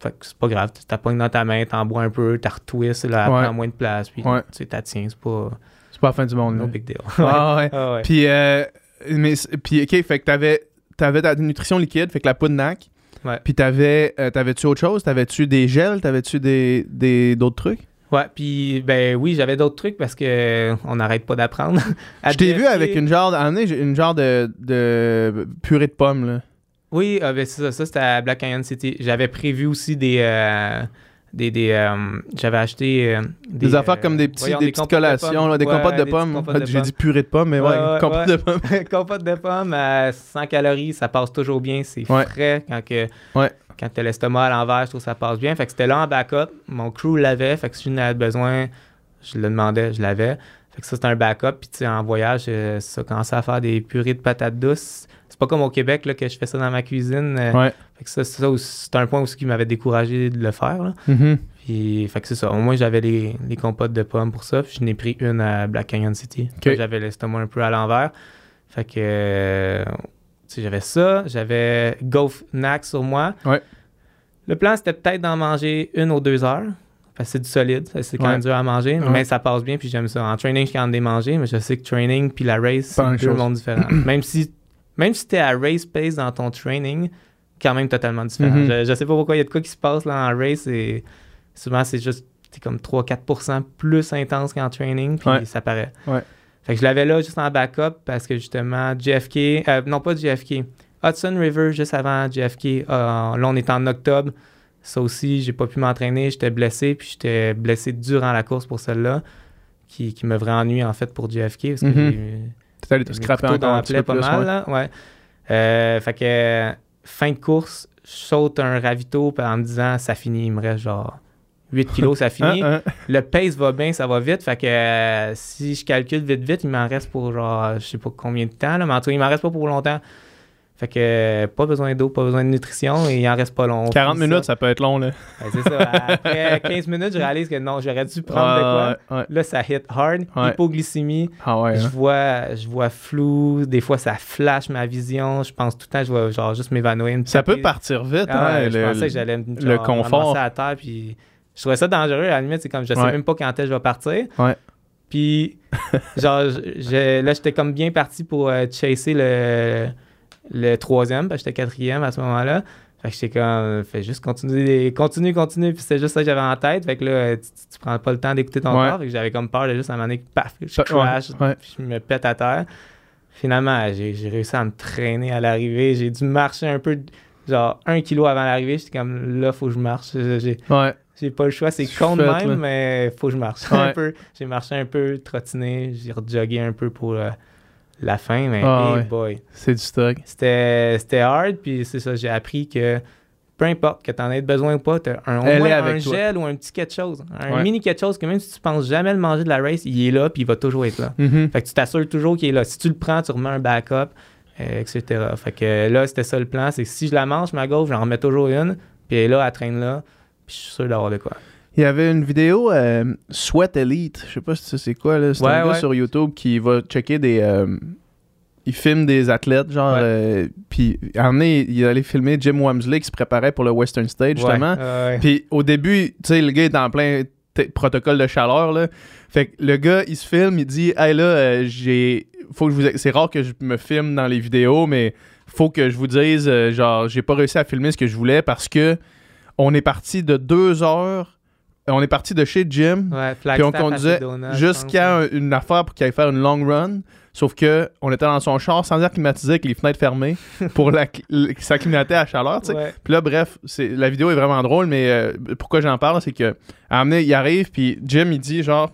Fait que c'est pas grave. Tu t'appognes dans ta main, t'en bois un peu, t'as retwist, là, Ouais. prend moins de place, puis Ouais. tu t'as tiens, c'est pas C'est pas la fin du monde, no là. big deal. Ah ouais. Ah. Puis, euh, mais, puis, ok, fait que t'avais, t'avais ta nutrition liquide, fait que la poudre NAC. Ouais. Puis t'avais, euh, t'avais-tu autre chose? T'avais-tu des gels? T'avais-tu des, des, d'autres trucs? Ouais, puis ben oui, j'avais d'autres trucs parce que euh, on n'arrête pas d'apprendre. Je t'ai vu avec une genre, une genre de, de purée de pommes, là. Oui, ah, ben, c'est ça, ça c'était à Black Canyon City. J'avais prévu aussi des euh, des, des euh, j'avais acheté euh, Des, affaires comme des, petits, voyons, des petites de collations, là, des Ouais, compotes de des pommes. J'ai dit purée de pommes, mais ouais, ouais. de pommes. compote de pommes à 100 calories, ça passe toujours bien, c'est frais quand que Ouais. Quand t'as l'estomac à l'envers, je trouve que ça passe bien. Fait que c'était là en backup, mon crew l'avait, fait que si j'en avais besoin, je le demandais, je l'avais. Fait que ça c'était un backup, puis tu sais en voyage, euh, ça commençait à faire des purées de patates douces. C'est pas comme au Québec là, que je fais ça dans ma cuisine. euh, Ouais. Fait que ça, ça aussi, c'est un point aussi qui m'avait découragé de le faire. là. Mhm. Puis, fait que c'est ça. Au moins, j'avais les, les compotes de pommes pour ça. Puis, je n'ai pris une à Black Canyon City. J'avais l'estomac un peu à l'envers. Fait que, euh, j'avais ça. J'avais Golf Nack sur moi. Ouais. Le plan, c'était peut-être d'en manger une ou deux heures. C'est du solide. C'est quand Ouais. même dur à manger. Ouais. Mais ça passe bien. Puis, j'aime ça. En training, je suis les manger. Mais je sais que training puis la race, c'est deux mondes différents. même si, même si t'es à race pace dans ton training, quand même totalement différent. Mhm. je, je sais pas pourquoi il y a de quoi qui se passe là en race et souvent c'est juste t'es comme 3-4% plus intense qu'en training puis ça paraît. Ouais. Fait que je l'avais là juste en backup parce que justement JFK, euh, non pas JFK, Hudson River juste avant JFK, euh, là on est en octobre. Ça aussi, j'ai pas pu m'entraîner, j'étais blessé, puis j'étais blessé durant la course pour celle-là, qui, qui me vraiment ennuyé en fait pour JFK parce que Mhm. T'es allé te scraper dans la plaie pas plus, mal, ouais. là, ouais. Euh, fait que fin de course, je saute un ravito en me disant ça finit, il me reste genre 8 kilos, ça finit. Hein, hein. Le pace va bien, ça va vite. Fait que euh, si je calcule vite, vite, il m'en reste pour genre, je sais pas combien de temps, là, mais en tout cas, il m'en reste pas pour longtemps. Fait que euh, pas besoin d'eau, pas besoin de nutrition et il en reste pas long. On 40 finit minutes, ça peut être long, là. Ouais, c'est ça. Après 15 minutes, je réalise que non, j'aurais dû prendre de quoi. Ouais, ouais. Là, ça hit hard. Ouais. Hypoglycémie. Ah ouais. Je hein. vois, je vois flou, des fois ça flash ma vision, je pense tout le temps je vais genre juste m'évanouir. Ça peut partir vite, Ah hein, je le- pensais que j'allais me le genre, confort. ramasser à terre puis je trouvais ça dangereux à la limite, c'est comme je sais Ouais. même pas quand est-ce que je vais partir. Ouais. Puis genre je- là j'étais comme bien parti pour euh, chasser le le troisième, parce que j'étais quatrième à ce moment-là. Fait que j'étais comme, fais juste continuer, continue, continue. Puis c'était juste ça que j'avais en tête. Fait que là, tu, tu- tu prends pas le temps d'écouter ton Ouais. corps. Fait que j'avais comme peur de juste à un moment donné, que, paf, je crash, ouais. puis je me pète à terre. Finalement, j'ai j'ai réussi à me traîner à l'arrivée. J'ai dû marcher un peu, genre un kilo avant l'arrivée. J'étais comme, là, faut que je marche. J'ai Ouais. J'ai pas le choix. C'est con de même, là. mais faut que je marche Ouais. un peu. J'ai marché un peu, trottiné. J'ai rejogué un peu pour euh, la fin. Mais, Ah, hey ouais. boy. C'est du stock. C'était c'était hard, puis c'est ça, j'ai appris que peu importe que tu en aies besoin ou pas, tu as un, au Elle moins est avec un toi. gel ou un petit quelque chose. Un Ouais. mini quelque chose que même si tu penses jamais le manger de la race, il est là, puis il va toujours être là. Mhm. Fait que tu t'assures toujours qu'il est là. Si tu le prends, tu remets un backup, euh, etc. Fait que là, c'était ça le plan, c'est que si je la mange, ma gauche, j'en remets toujours une, puis elle est là, elle traîne là, puis je suis sûr d'avoir de quoi. Il y avait une vidéo euh, Sweat Elite, je sais pas si c'est quoi, là. C'est Ouais, un gars sur YouTube qui va checker des. euh, il filme des athlètes, genre. Ouais. euh, puis, donné, il allait filmer Jim Wamsley qui se préparait pour le Western Stage, justement. Puis au début, tu sais, le gars est en plein protocole de chaleur, là. Fait que le gars, il se filme, il dit Hey là, j'ai. Faut que je vous. C'est rare que je me filme dans les vidéos, mais faut que je vous dise, genre, j'ai pas réussi à filmer ce que je voulais parce que on est parti de deux heures on est parti de chez Jim Ouais, puis on conduisait jusqu'à un- une affaire pour qu'il aille faire une long run. Sauf que on était dans son char sans air climatisé avec les fenêtres fermées pour la, s'acclimater à la chaleur. Ouais. Puis là, bref, c'est, la vidéo est vraiment drôle, mais euh, pourquoi j'en parle, c'est que à il arrive, puis Jim, il dit genre,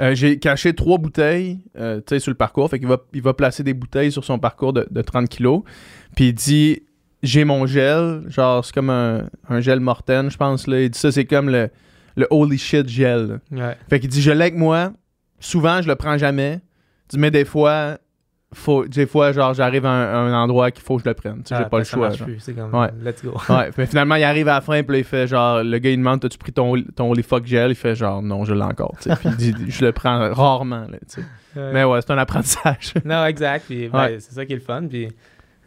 euh, j'ai caché trois bouteilles, euh, sur le parcours. Fait qu'il va, il va placer des bouteilles sur son parcours de, de 30 kilos. Puis il dit, j'ai mon gel, genre, c'est comme un, un gel Morten, je pense, là. Il dit ça, c'est comme le, le holy shit gel. Ouais. Fait qu'il dit, je l'ai avec moi. Souvent, je le prends jamais. Il dit, mais des fois, faut, des fois, genre, j'arrive à un, un endroit qu'il faut que je le prenne. Tu sais, Ah, j'ai pas le ben, ça choix. C'est comme, Ouais. let's go. Ouais, mais finalement, il arrive à la fin, puis là, il fait genre, le gars, il demande, t'as-tu pris ton, ton Holy Fuck Gel? Il fait genre, non, je l'ai encore. Puis il dit, je le prends rarement, là. Ouais. Mais ouais, c'est un apprentissage. Non, exact. Ben, c'est ça qui est le fun. Puis,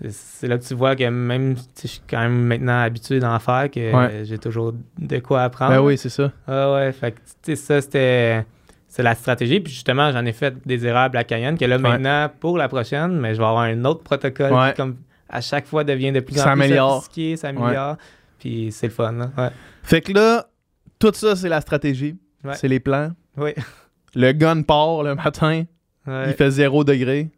c'est là que tu vois que même, sais, je suis quand même maintenant habitué d'en faire, que Ouais. j'ai toujours de quoi apprendre. ben oui, c'est ça. Ah ouais, fait que, ça, c'était. C'est la stratégie. Puis justement, j'en ai fait des erreurs à Black Canyon que là, maintenant, pour la prochaine, mais je vais avoir un autre protocole Ouais. qui, comme à chaque fois, devient de plus en Ça plus améliore. sophistiqué, s'améliore. Puis c'est le fun. Ouais. Fait que là, tout ça, c'est la stratégie. C'est les plans. Oui. Le gun part le matin, il fait 0 degré.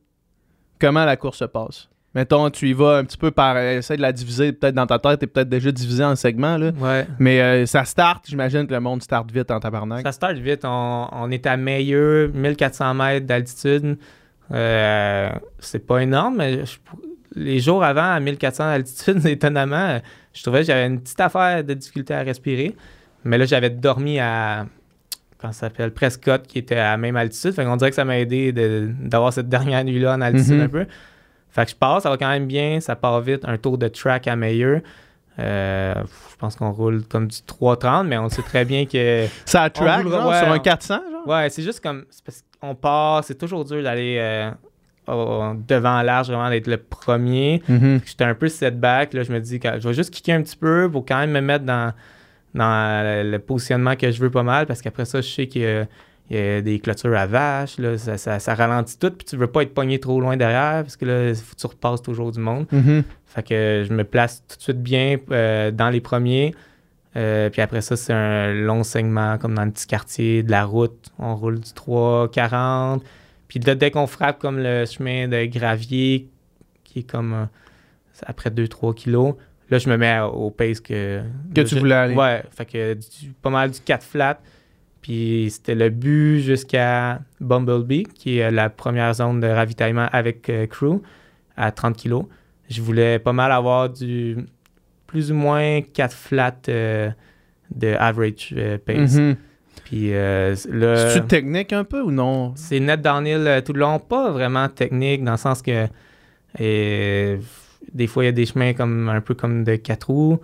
Comment la course se passe? Mettons, tu y vas un petit peu par. Essaye de la diviser peut-être dans ta tête, t'es peut-être déjà divisé en segments, là. Ouais. Mais euh, ça start, j'imagine que le monde start vite en tabarnak. Ça start vite. On, on est à Meilleur, 1400 mètres d'altitude. Euh, c'est pas énorme, mais je- les jours avant, à 1400 d'altitude, étonnamment, je trouvais que j'avais une petite affaire de difficulté à respirer. Mais là, j'avais dormi à. Comment ça s'appelle Prescott, qui était à la même altitude. Fait qu'on dirait que ça m'a aidé d'avoir cette dernière nuit-là en altitude Mhm. un peu. Fait que je pars, ça va quand même bien, ça part vite. Un tour de track à Meilleur. Euh, je pense qu'on roule comme du 330, mais on sait très bien que. Ça a track, roulera, genre, ouais, sur un on- 400, genre? Ouais, c'est juste comme. parce qu'on part, c'est toujours dur d'aller euh, devant large, vraiment d'être le premier. Mhm. J'étais un peu setback. Là, je me dis que je vais juste kicker un petit peu pour quand même me mettre dans, dans le, positionnement que je veux pas mal. Parce qu'après ça, je sais a, il y a des clôtures à vaches. Là, ça, ça- ça ralentit tout. Puis tu veux pas être pogné trop loin derrière. Parce que là, faut que tu repasses toujours du monde. Mhm. Fait que je me place tout de suite bien euh, dans les premiers. Euh, puis après ça, c'est un long segment comme dans le petit quartier de la route. On roule du 3,40. Puis là, dès qu'on frappe comme le chemin de gravier, qui est comme euh, après 2-3 kilos, là, je me mets au pace que... Que là, tu je- voulais aller. Ouais, fait que du- pas mal du 4 flat. Puis c'était le but jusqu'à Bumblebee, qui est la première zone de ravitaillement avec euh, crew, à 30 kilos. Je voulais pas mal avoir du plus ou moins 4 flats euh, de average euh, pace. Mhm. Puis euh, là, C'est-tu technique un peu ou non? c'est net downhill tout le long, pas vraiment technique, dans le sens que des fois il y a des chemins comme un peu comme de 4 roues.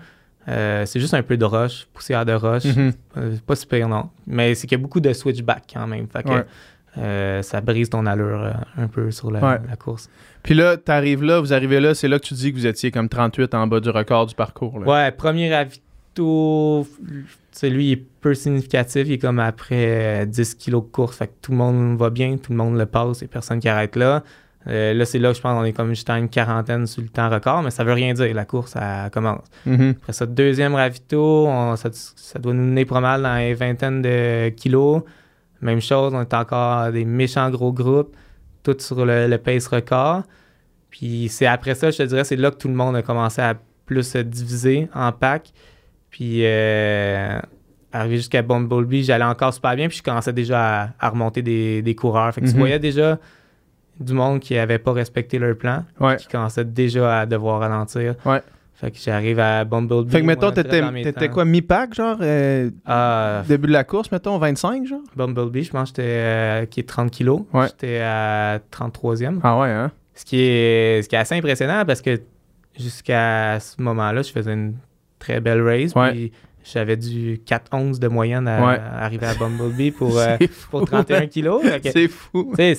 Euh, c'est juste un peu de roche, poussière de roche. Mhm. Euh, pas super, non. Mais c'est qu'il y a beaucoup de switchback quand même. Fait que Ouais. euh, ça brise ton allure un peu sur la, Ouais. la course. Puis là, t'arrives là, vous arrivez là, c'est là que tu dis que vous étiez comme 38 en bas du record du parcours. Là. Ouais, premier ravito, c'est lui, il est peu significatif. Il est comme après euh, 10 kilos de course. Fait que tout le monde va bien, tout le monde le passe, il n'y a personne qui arrête là. Euh, là, c'est là que je pense qu'on est comme juste à une quarantaine sur le temps record, mais ça veut rien dire. La course, elle commence. Mhm. Après ça, deuxième ravito, on- ça, ça doit nous mener pas mal dans les vingtaines de kilos. Même chose, on est encore des méchants gros groupes, tout sur le, le pace record. Puis c'est après ça, je te dirais, c'est là que tout le monde a commencé à plus se diviser en pack. Puis euh, arrivé jusqu'à Bumblebee, j'allais encore super bien, puis je commençais déjà à, à remonter des, des coureurs. Fait que tu Mhm. voyais déjà du monde qui avait pas respecté leur plan, Ouais. qui commençait déjà à devoir ralentir. Ouais. Fait que j'arrive à Bumblebee. Fait que, mettons, t'étais quoi, mi-pack, genre, euh, Ah, début de la course, mettons, 25, genre? Bumblebee, je pense que j'étais euh, qui est 30 kilos. Ouais. J'étais à 33e. Ah ouais, hein? Ce, qui est, ce qui est assez impressionnant parce que jusqu'à ce moment-là, je faisais une très belle race. Ouais. Puis j'avais du 4-11 de moyenne à, Ouais. à arriver à Bumblebee pour, euh, pour 31 kilos. C'est fou. c'est-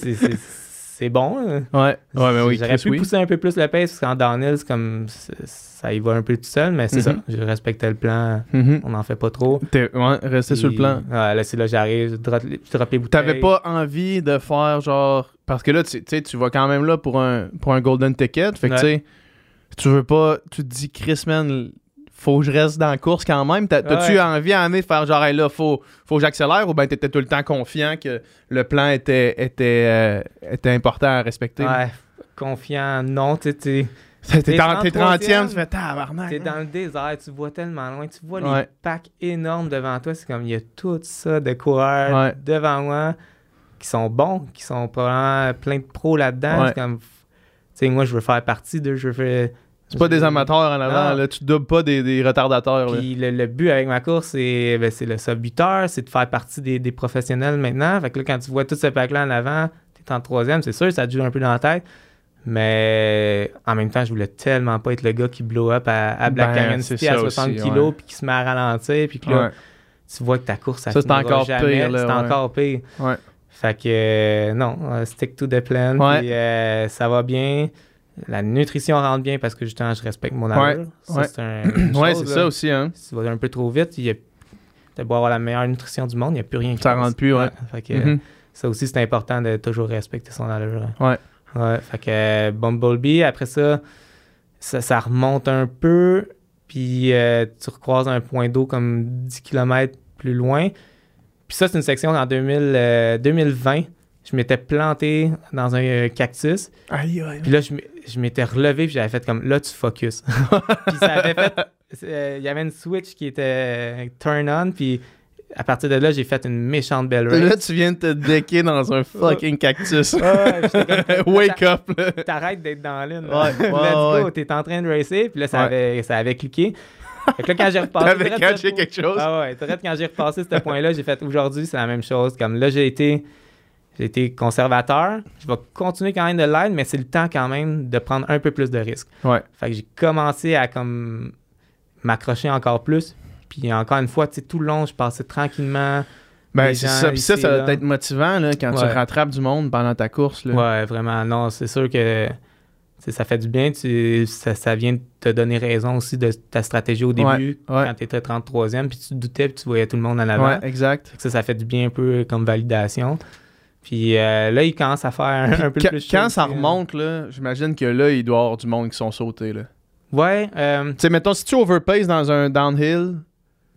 c'est- bon. hein. Ouais, ouais, mais oui, J'aurais pu oui. pousser un peu plus le pace parce qu'en downhill, c'est comme ça y va un peu tout seul, mais c'est Mhm. ça. Je respectais le plan. Mhm. On n'en fait pas trop. Ouais, resté sur le plan. Ouais, là, c'est là j'arrive, je drop, les- bouteilles. T'avais pas envie de faire genre. Parce que là, tu tu sais, tu vas quand même là pour un, pour un golden ticket. Fait que Ouais. tu sais, tu veux pas. Tu te dis, Chris, man, faut que je reste dans la course quand même. T'as- T'as-tu Ouais. envie à de faire genre, Hey, là, faut, faut que j'accélère ou ben t'étais tout le temps confiant que le plan était, était, euh, était important à respecter? Ouais, confiant, non, tu t'es- dans- t'es 30e, 33e, tu fais tabarnak. t'es hein. dans le désert, tu vois tellement loin, tu vois Ouais. les packs énormes devant toi, c'est comme il y a tout ça de coureurs Ouais. devant moi qui sont bons, qui sont plein de pros là-dedans. C'est comme, tu sais, moi, je veux faire partie d'eux, je veux. C'est pas des amateurs en avant, là. Tu doubles pas des, des retardateurs. Puis le, le but avec ma course, c'est ben, c'est le sub-buteur, c'est de faire partie des, des professionnels maintenant. Fait que là, quand tu vois tout ce pack-là en avant, t'es en troisième, c'est sûr, ça te joue un peu dans la tête. Mais en même temps, je voulais tellement pas être le gars qui blow up à, à Black Ben, City à ça 60 aussi, kilos, puis qui se met à ralentir, puis que là, Ouais. tu vois que ta course, ça, Ça, c'est encore jamais. pire, C'est encore pire. Fait que euh, non, euh, stick to the plan. Puis, euh, ça va bien. La nutrition rentre bien parce que justement, je respecte mon allure. Ouais. c'est Ouais, ça aussi, hein. Si tu vas un peu trop vite, il y a t'as beau avoir la meilleure nutrition du monde, il n'y a plus rien qui Ça rentre plus, ouais. Fait que, Mhm. Ça aussi, c'est important de toujours respecter son allure. Ouais. Ouais. Fait que Bumblebee, après ça, ça, ça remonte un peu, puis euh, tu recroises un point d'eau comme 10 km plus loin. Puis ça, c'est une section en 2000, euh, 2020. Je m'étais planté dans un euh, cactus. Aïe, aïe. Puis là, je m'étais relevé, puis j'avais fait comme là, tu focus. puis ça avait fait. euh, Il y avait une switch qui était euh, turn on, puis à partir de là, j'ai fait une méchante belle race. Là, tu viens de te decker dans un fucking cactus. Ouais, j'étais comme, Wake up. T'arrêtes d'être dans l'une. Ouais, Let's ouais, go, t'es en train de racer, puis là, ça, avait, ça avait cliqué. Fait que là, quand j'ai repassé. T'avais ce- quelque chose. Ah ouais, quand j'ai repassé ce point-là, j'ai fait aujourd'hui, c'est la même chose. Comme là, j'ai été. J'ai été conservateur. Je vais continuer quand même de l'aide, mais c'est le temps quand même de prendre un peu plus de risques. Ouais. Fait que j'ai commencé à comme m'accrocher encore plus. Puis encore une fois, tu sais, tout le long, je passais tranquillement. Ben, c'est ça. Puis ça, ça là. être motivant, là, quand tu rattrapes du monde pendant ta course, là. Ouais, vraiment. Non, c'est sûr que ça fait du bien. Tu, ça, ça vient de te donner raison aussi de ta stratégie au début, Ouais, ouais. quand tu étais 33e, puis tu te doutais, puis tu voyais tout le monde en avant. Ouais, exact. Ça, ça fait du bien un peu comme validation. Puis euh, là, il commence à faire un, un peu plus chaud quand ça hein. remonte, là, j'imagine que là, il doit y avoir du monde qui sont sautés, là. Ouais, euh, Tu sais, mettons, si tu overpaces dans un downhill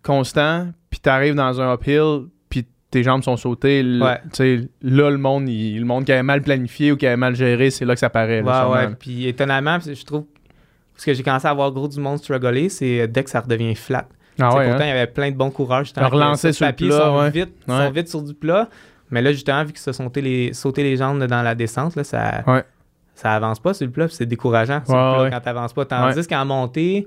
constant, puis t'arrives dans un uphill, puis tes jambes sont sautées, Ouais. tu sais, là, le monde, il- le monde qui avait mal planifié ou qui avait mal géré, c'est là que ça paraît. là, ouais, ouais. Puis étonnamment, je trouve. Ce que j'ai commencé à voir gros du monde struggler, c'est dès que ça redevient flat. Ah ouais, pourtant, hein? il y avait plein de bons coureurs. justement, Leur qui, lancer sur le papier, plat, sont, ouais. vite, Ouais. sont vite sur du plat. Mais là, justement, vu qu'ils se sont sauté les, sauté les jambes dans la descente, là, ça, Ouais. ça avance pas sur le plat, c'est décourageant sur Ouais, le plat quand t'avances pas. Tandis qu'en montée,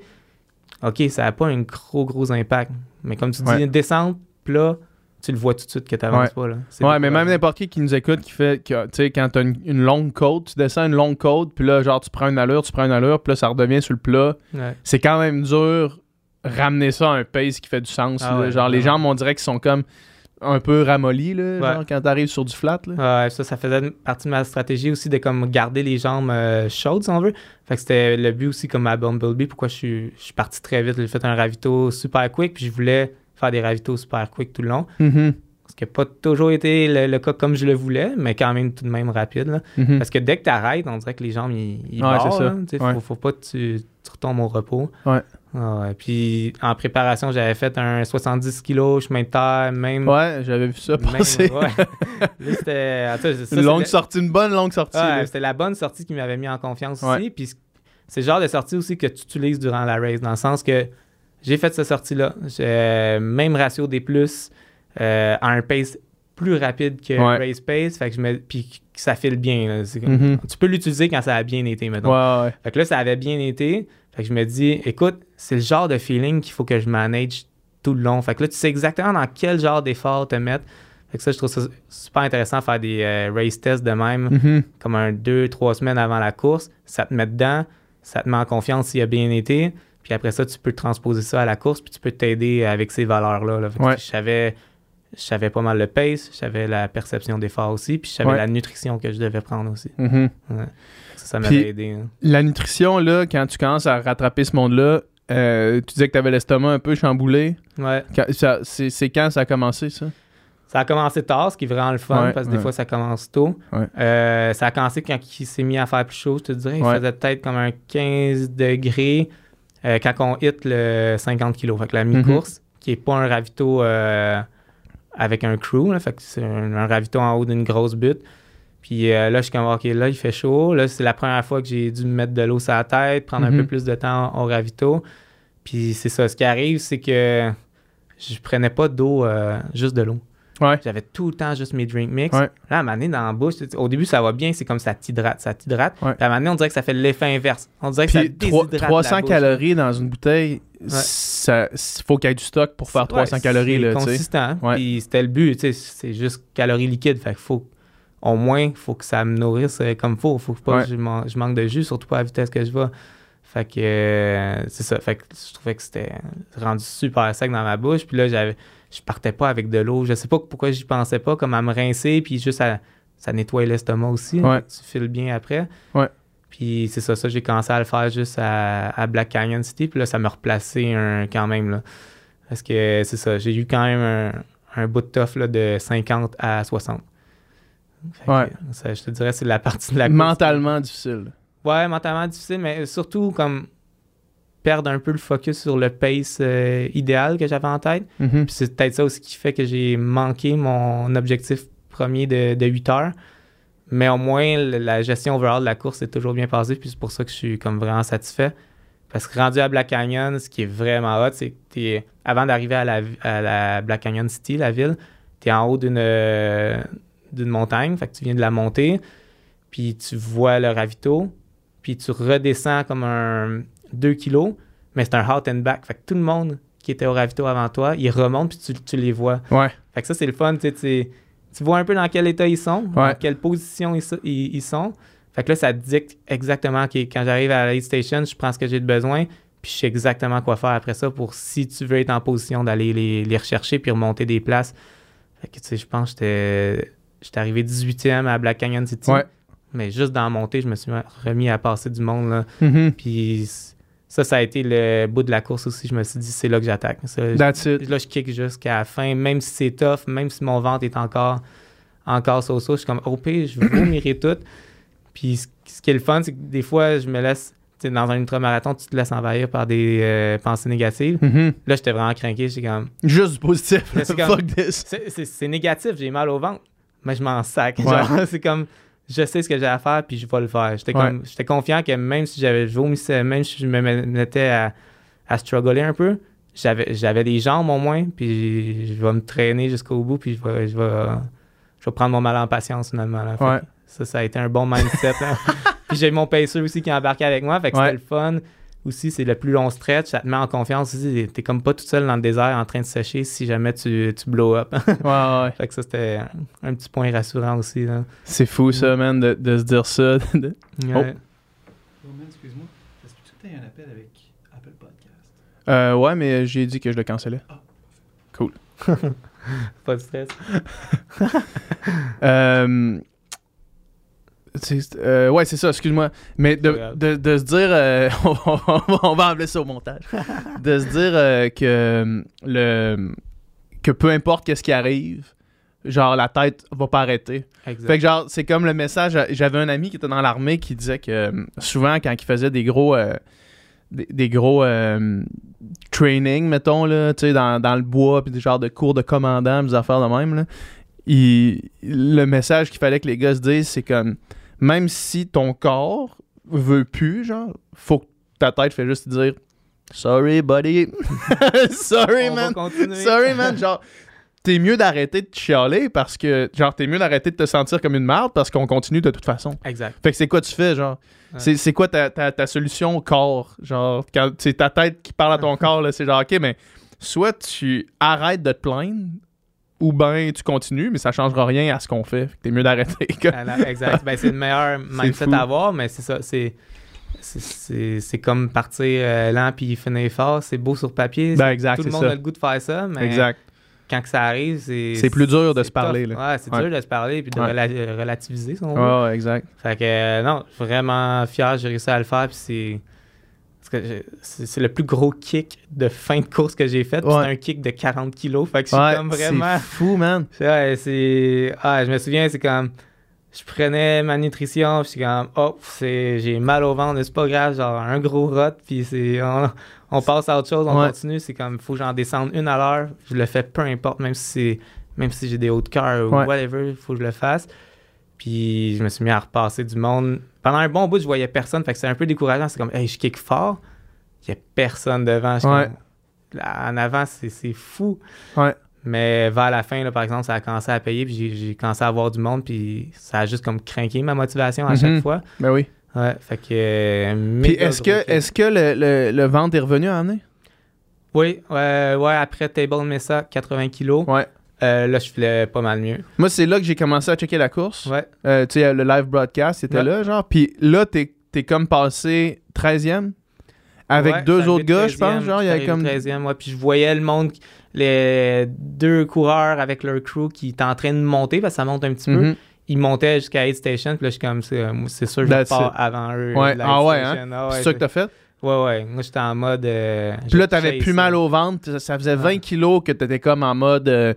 OK, ça n'a pas un gros, gros impact. Mais comme tu dis, descente, plat, tu le vois tout de suite que t'avances Ouais. pas. Là. Ouais, mais même n'importe qui qui nous écoute qui fait que, tu sais, quand t'as une, une longue côte, tu descends une longue côte, puis là, genre, tu prends une allure, tu prends une allure, puis là, ça redevient sur le plat. Ouais. C'est quand même dur ramener ça à un pace qui fait du sens. Ah ouais, genre, les jambes, on dirait qu'ils sont comme un peu ramollis, là, Ouais. genre, quand t'arrives sur du flat, là. Ouais, ça, ça faisait partie de ma stratégie aussi de comme garder les jambes euh, chaudes, si on veut. Fait que c'était le but aussi comme à Bumblebee, pourquoi je suis, je suis parti très vite. J'ai fait un ravito super quick, puis je voulais faire des ravitos super quick tout le long. Mhm, Ce qui n'a pas toujours été le, le cas comme je le voulais, mais quand même tout de même rapide. là. mhm. Parce que dès que tu arrêtes, on dirait que les jambes, ils, ils Ouais, barrent, ça. là. Tu sais, Ouais. faut, faut pas que tu, tu retombes au repos. Ouais. Ah ouais. Puis en préparation, j'avais fait un 70 kg chemin de terre, même. Ouais, j'avais vu ça même- passer. ouais. Là, c'était. une longue sortie, une bonne longue sortie. Ouais, c'était la bonne sortie qui m'avait mis en confiance aussi. Puis c'est le genre de sortie aussi que tu utilises durant la race, dans le sens que j'ai fait cette sortie-là. J'ai même ratio des plus euh, à un pace plus rapide que race pace. Fait que je me, puis ça file bien. là. Mhm. Tu peux l'utiliser quand ça a bien été, ouais. Fait que là, ça avait bien été. Fait que je me dis, écoute, c'est le genre de feeling qu'il faut que je manage tout le long. Fait que là, tu sais exactement dans quel genre d'effort te mettre. Fait que ça, je trouve ça super intéressant de faire des euh, race tests de même Mhm. comme un deux, trois semaines avant la course, ça te met dedans, ça te met en confiance s'il a bien été, puis après ça, tu peux transposer ça à la course, puis tu peux t'aider avec ces valeurs-là. là. Ouais. Je savais je savais pas mal le pace, je savais la perception d'effort aussi, puis je savais Ouais. la nutrition que je devais prendre aussi. Mhm. Ça, ça m'avait aidé. hein. La nutrition, là, quand tu commences à rattraper ce monde-là, euh, tu disais que tu avais l'estomac un peu chamboulé. Ouais. C'est quand ça a commencé, ça? Ça a commencé tard, ce qui est vraiment le fun, Ouais, parce que des fois, ça commence tôt. Ouais. Euh, ça a commencé quand il s'est mis à faire plus chaud, je te dirais. Il faisait peut-être comme un 15 degrés. euh, quand on hit le 50 kg. Fait que la mi-course, qui est pas un ravito euh, avec un crew, là, fait que c'est un, un ravito en haut d'une grosse butte. Puis euh, là, je suis comme, OK, là, il fait chaud. Là, c'est la première fois que j'ai dû me mettre de l'eau sur la tête, prendre un Mhm. peu plus de temps au ravito. Puis c'est ça. Ce qui arrive, c'est que je prenais pas d'eau, euh, juste de l'eau. Ouais. J'avais tout le temps juste mes drink mix. Ouais. Là, à un moment donné, dans la bouche, au début, ça va bien, c'est comme ça t'hydrate, ça t'hydrate. Ouais. Puis à un moment donné, on dirait que ça fait l'effet inverse. On dirait que ça déshydrate 300 la bouche. calories dans une bouteille, ça faut qu'il y ait du stock pour faire 300 Ouais, calories. c'est consistant. Puis c'était le but, c'est juste calories liquides. Fait qu'il faut, au moins, il faut que ça me nourrisse euh, comme il faut. faut pas Ouais. que je, man- je manque de jus, surtout pas à la vitesse que je vais. Fait que euh, c'est ça. Fait que je trouvais que c'était rendu super sec dans ma bouche. Puis là, j'avais, je partais pas avec de l'eau. Je sais pas pourquoi j'y pensais pas, comme à me rincer, puis juste à, ça nettoie l'estomac aussi. Ouais. Que tu files bien après. Ouais. Puis c'est ça, ça, j'ai commencé à le faire juste à, à Black Canyon City. Puis là, ça m'a replacé un, quand même. Là. Parce que c'est ça, j'ai eu quand même un, un bout de tough là, de 50 à 60. Que Ouais. ça, je te dirais, c'est la partie de la course. Mentalement difficile. Ouais, mentalement difficile, mais surtout comme perdre un peu le focus sur le pace euh, idéal que j'avais en tête. Mhm. Puis c'est peut-être ça aussi qui fait que j'ai manqué mon objectif premier de, de 8 heures. Mais au moins, la gestion overall de la course est toujours bien passée. Puis c'est pour ça que je suis comme vraiment satisfait. Parce que rendu à Black Canyon, ce qui est vraiment hot, c'est que t'es, avant d'arriver à la, à la Black Canyon City, la ville, tu es en haut d'une, d'une montagne. Fait que tu viens de la monter. Puis tu vois le ravito. Puis tu redescends comme un 2 kilos. Mais c'est un out and back. Fait que tout le monde qui était au ravito avant toi, ils remontent puis tu, tu les vois. Ouais. Fait que ça, c'est le fun. Tu, sais, tu, vois un peu dans quel état ils sont, dans quelle position ils, so- ils- ils sont. Fait que là, ça te dicte exactement, OK, quand j'arrive à la aid station, je prends ce que j'ai de besoin, puis je sais exactement quoi faire après ça pour si tu veux être en position d'aller les, les rechercher puis remonter des places. Fait que, tu sais, je pense que j'étais, j'étais arrivé 18e à Black Canyon City. Ouais. Mais juste dans la montée, je me suis remis à passer du monde, là. Mhm. Puis ça, ça a été le bout de la course aussi. Je me suis dit, c'est là que j'attaque. It. là, je kick jusqu'à la fin, même si c'est tough, même si mon ventre est encore, encore so-so, je suis comme, pire, je vomirai tout. Puis ce, ce qui est le fun, c'est que des fois, je me laisse, dans un ultramarathon, tu te laisses envahir par des euh, pensées négatives. Mhm. Là, j'étais vraiment craqué, j'étais comme, Juste du positif. C'est négatif, j'ai mal au ventre, mais je m'en sac. Ouais. C'est comme, je sais ce que j'ai à faire, puis je vais le faire. J'étais Ouais. confiant que même si j'avais je vomissais, même si je me mettais à, à struggler un peu, j'avais des jambes au moins, puis je vais me traîner jusqu'au bout, puis je vais, je vais, je vais prendre mon mal en patience finalement. là. Ouais. Ça, ça a été un bon mindset. puis j'ai mon pacer aussi qui a embarqué avec moi, fait que c'était le fun. Aussi, c'est le plus long stretch, ça te met en confiance aussi. T'es comme pas tout seul dans le désert en train de sécher si jamais tu, tu blow up. Ouais, ouais. Fait que ça, c'était un, petit point rassurant aussi. Là. C'est fou, ça, man, de, de se dire ça. De- Ouais. Roman, excuse-moi. Est-ce que tu as un appel avec Apple Podcast? Euh, ouais, mais j'ai dit que je le cancellais. Pas de stress. Euh, euh, ouais, c'est ça, excuse-moi. Mais de, de, de se dire. euh, on, va, enlever ça au montage. de se dire euh, que, le, que peu importe qu'est-ce qui arrive, genre la tête va pas arrêter. Exact. Fait que genre, c'est comme le message. J'avais un ami qui était dans l'armée qui disait que souvent, quand il faisait des gros. des, des gros training, mettons, là, tu sais, dans, dans le bois, puis des genres de cours de commandant, des affaires de même, là, il- le message qu'il fallait que les gars se disent, c'est comme, même si ton corps veut plus, genre, faut que ta tête fait juste dire, sorry, buddy, sorry, On man. Sorry, man. Genre, t'es mieux d'arrêter de chialer parce que, genre, t'es mieux d'arrêter de te sentir comme une merde parce qu'on continue de toute façon. Exact. Fait que c'est quoi tu fais, genre? Ouais. C'est, quoi ta, ta, ta solution au corps? Genre, c'est ta tête qui parle à ton corps, là, c'est genre, OK, mais soit tu arrêtes de te plaindre ou ben tu continues, mais ça changera rien à ce qu'on fait. T'es mieux d'arrêter. que- Ah, exact. Ben, c'est le meilleur mindset fou. à avoir, mais c'est ça. C'est, c'est, comme partir euh, lent puis finir fort. C'est beau sur papier. Ben, exact, Tout le monde ça. a le goût de faire ça, mais Exact. quand que ça arrive, c'est. C'est plus dur de se parler, là. Ouais, c'est Ouais. dur de se parler puis de Ouais. rela- relativiser, si on veut. Ouais, ouais, exact. Fait que euh, non, vraiment fier, j'ai réussi à le faire. Puis c'est. Que C'est le plus gros kick de fin de course que j'ai fait. Ouais. C'est un kick de 40 kilos. Fait que je suis Ouais, comme vraiment. c'est fou, man. Ouais, c'est. Ah, je me souviens, c'est comme. je prenais ma nutrition, puis je suis comme, oh, j'ai mal au ventre, c'est pas grave, genre un gros rot, puis c'est, on, on passe à autre chose, on Ouais. continue. C'est comme, faut que j'en descende une à l'heure. Je le fais peu importe, même si même si j'ai des hauts de cœur ou whatever, il faut que je le fasse. Puis je me suis mis à repasser du monde. Pendant un bon bout, je voyais personne, fait que c'est un peu décourageant. C'est comme, hey, je kick fort, il y a personne devant. Je suis Ouais. comme, là, en avant, c'est, fou. Ouais. Mais vers la fin, là, par exemple, ça a commencé à payer, puis j'ai, commencé à avoir du monde, puis ça a juste comme craqué ma motivation à Mhm. chaque fois. Ben oui. Ouais, fait que. euh, Puis est-ce que, est-ce que le, le, le ventre est revenu à amener? Oui, ouais, ouais, après Table Mesa, 80 kilos, Ouais. Euh, là, je filais pas mal mieux. Moi, c'est là que j'ai commencé à checker la course. Ouais, Euh, tu sais, le live broadcast, c'était Ouais. là, genre. Puis là, t'es es comme passé 13e avec Ouais, deux autres gars, je pense. 13e, Genre, il y avait comme. arrivé 13e, ouais, puis je voyais le monde, les deux coureurs avec leur crew qui étaient en train de monter, parce que ça monte un petit peu. Mhm. Ils montaient jusqu'à Aid Station, puis là, je suis comme, c'est c'est sûr, je pars avant eux. Ouais. Ah ouais, Station. Ah ouais, C'est ça que t'as fait? Ouais, ouais. Moi, j'étais en mode. euh, Puis là, t'avais plus mal au ventre. Ça- Ça faisait 20 Ouais. kilos que t'étais comme en mode euh,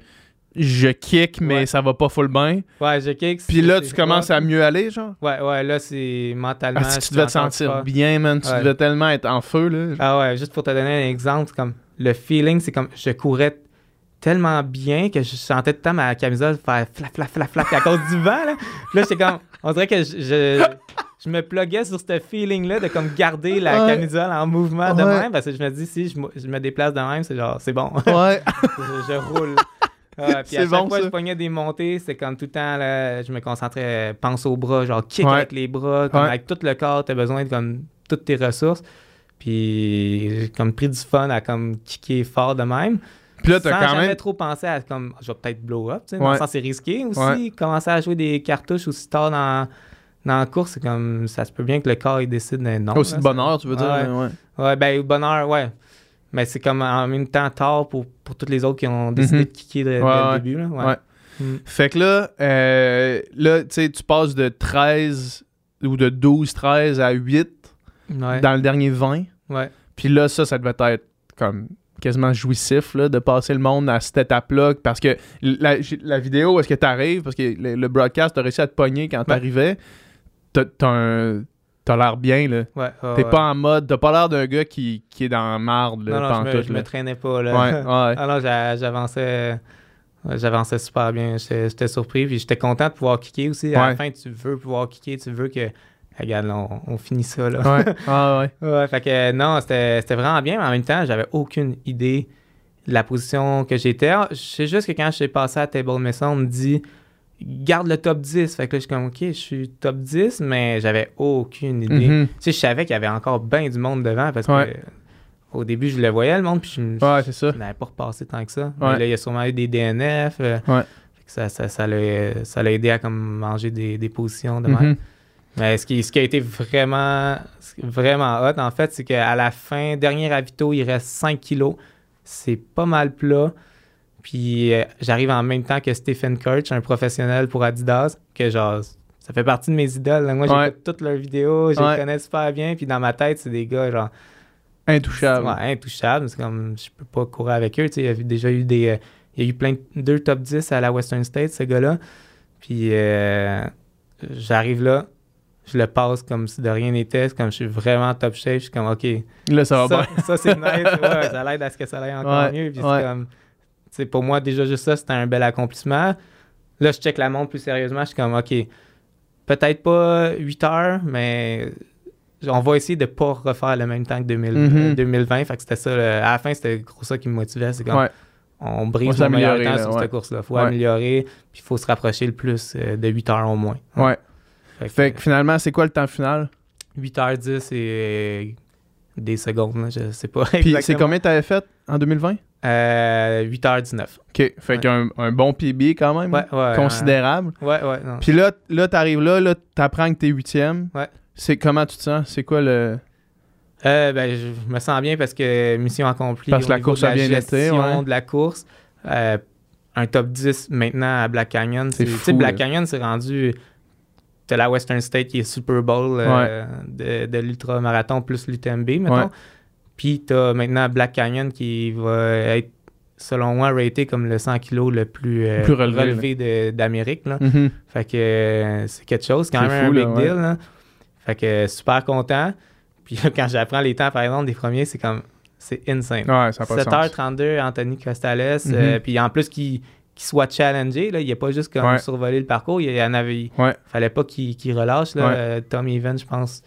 je kick, mais Ouais. ça va pas full bien. Ouais, je kick. Puis là, tu commences à mieux aller, genre? Ouais, ouais, là, c'est mentalement. Ah, si tu devais te sentir bien, man. Tu Ouais. devais tellement être en feu, là. Ah ouais, juste pour te donner un exemple, comme le feeling, c'est comme je courais tellement bien que je sentais tout le temps ma camisole faire flap, flap, flap, flap à cause du vent. Là, là j'étais comme, on dirait que je, je, je me pluguais sur ce feeling-là de comme garder la Ouais. camisole en mouvement de Ouais. même parce que je me dis, si je, me- je me déplace de même, c'est genre, c'est bon, Ouais. je, je roule. Ouais, puis à chaque bon, fois ça. je pognais des montées, c'est comme tout le temps, là, je me concentrais, pense aux bras, genre kick Ouais. avec les bras, comme Ouais. avec tout le corps, t'as besoin de comme toutes tes ressources. Puis j'ai comme pris du fun à comme kicker fort de même. Puis là, t'as quand jamais même. trop pensé à comme je vais peut-être blow up, tu sais, Ouais. c'est risqué aussi. Commencer à jouer des cartouches aussi tard dans, dans la course, c'est comme ça se peut bien que le corps il décide de non. Aussi là, de bonheur, tu veux dire. Ouais. Ouais. Ouais, ben, bonheur, ouais. Mais c'est comme en même temps tard pour, pour tous les autres qui ont décidé Mhm. de kicker dès, Ouais, le début. Là. Ouais. Mm. Fait que là, euh, là tu sais, tu passes de 13 ou de 12-13 à 8 Ouais. dans le dernier 20. ouais. Puis là, ça, ça devait être comme quasiment jouissif là, de passer le monde à cette étape-là. Parce que la, la vidéo, où est-ce que t'arrives, parce que le, le broadcast, t'as réussi à te pogner quand t'arrivais, t'as, t'as un- t'as l'air bien, là. Ouais, T'es ouais. pas en mode, t'as pas l'air d'un gars qui, qui est dans la marde, là, Non, non, je me, je me traînais pas. Là. Ouais, ouais. Ah non, j'a- j'avançais. J'avançais super bien. J'étais surpris. Puis j'étais content de pouvoir kicker aussi. À Ouais. la fin, tu veux pouvoir kicker. Tu veux que. Regarde, là, on, on finit ça. Là. ouais, ah, ouais. Ouais, fait que non, c'était vraiment bien, mais en même temps, j'avais aucune idée de la position que j'étais. Ah, Je sais juste que quand je suis passé à Table Mesa, on me dit garde le top 10. Fait que là, je suis comme OK, je suis top 10, mais j'avais aucune idée. Mhm. Tu sais, je savais qu'il y avait encore bien du monde devant parce Ouais. que au début, je le voyais, le monde, puis je, me- Ouais, je n'avais pas repassé tant que ça. Ouais. Mais là, il y a sûrement eu des DNF. euh, Ouais. fait que ça, ça, ça l'a ça l'a aidé à comme manger des, des positions de Mhm. Mais ce qui, ce qui a été vraiment, vraiment hot, en fait, c'est qu'à la fin, dernier ravito, il reste 5 kilos. C'est pas mal plat. Puis euh, j'arrive en même temps que Stephen Kurtz, un professionnel pour Adidas, que genre, ça fait partie de mes idoles. là. Moi, Ouais. j'écoute toutes leurs vidéos, je Ouais. les connais super bien. Puis dans ma tête, c'est des gars, genre, Intouchable. Ouais, intouchable. C'est comme, je peux pas courir avec eux. tu sais, Il y a déjà eu des. euh, il y a eu plein de, deux top 10 à la Western State, ce gars-là. Puis euh, j'arrive là, je le passe comme si de rien n'était. C'est comme je suis vraiment top shape. Je suis comme, OK. Là, ça va ça, bien. ça, c'est nice. Ouais, ça l'aide à ce que ça aille encore Ouais, mieux. Puis ouais. c'est comme. Tu sais, pour moi, déjà juste ça, c'était un bel accomplissement. Là, je check la montre plus sérieusement. Je suis comme, OK, peut-être pas 8 heures, mais on va essayer de pas refaire le même temps que 2000, Mhm. euh, 2020. Fait que c'était ça. le- à la fin, c'était gros ça qui me motivait. C'est comme, Ouais. on Faut brise mon meilleur temps là, sur ouais. cette course-là. faut Ouais. améliorer, puis il faut se rapprocher le plus euh, de 8 heures au moins. Ouais. Fait que, Fait que finalement, c'est quoi le temps final? 8h10 et des secondes, là, je sais pas. Puis c'est combien t'avais fait en 2020? Euh, 8h19. OK. Fait Ouais. qu'un un bon PB quand même. Ouais, ouais. Considérable. ouais, ouais. Non. Puis là, là t'arrives là, là, t'apprends que t'es huitième. Ouais. C'est comment tu te sens? C'est quoi le... Euh, ben, je me sens bien parce que mission accomplie. Parce que la course de a bien été, gestion ouais. de la course. Euh, un top 10 maintenant à Black Canyon. C'est Tu fou, sais, Black là. Canyon, c'est rendu. T'as la Western State qui est Super Bowl euh, de, de l'ultra-marathon plus l'UTMB, mettons. Puis t'as maintenant Black Canyon qui va être selon moi, raté comme le 100 kg le plus, euh, Plus relevé, d'Amérique. là. Mhm. Fait que euh, c'est quelque chose, c'est quand même fou, un là, big ouais. deal. là. Fait que super content. Puis là, quand j'apprends les temps, par exemple, des premiers, c'est comme, c'est insane. Ouais, ça n'a pas de sens. 7h32, Anthony Costales. Euh, puis en plus, qu'il qu'il soit challengé, là, il n'a pas juste comme Ouais. survolé le parcours, il y en avait. Ouais. fallait pas qu'il relâche. Là, Ouais. Tom Evans, je pense.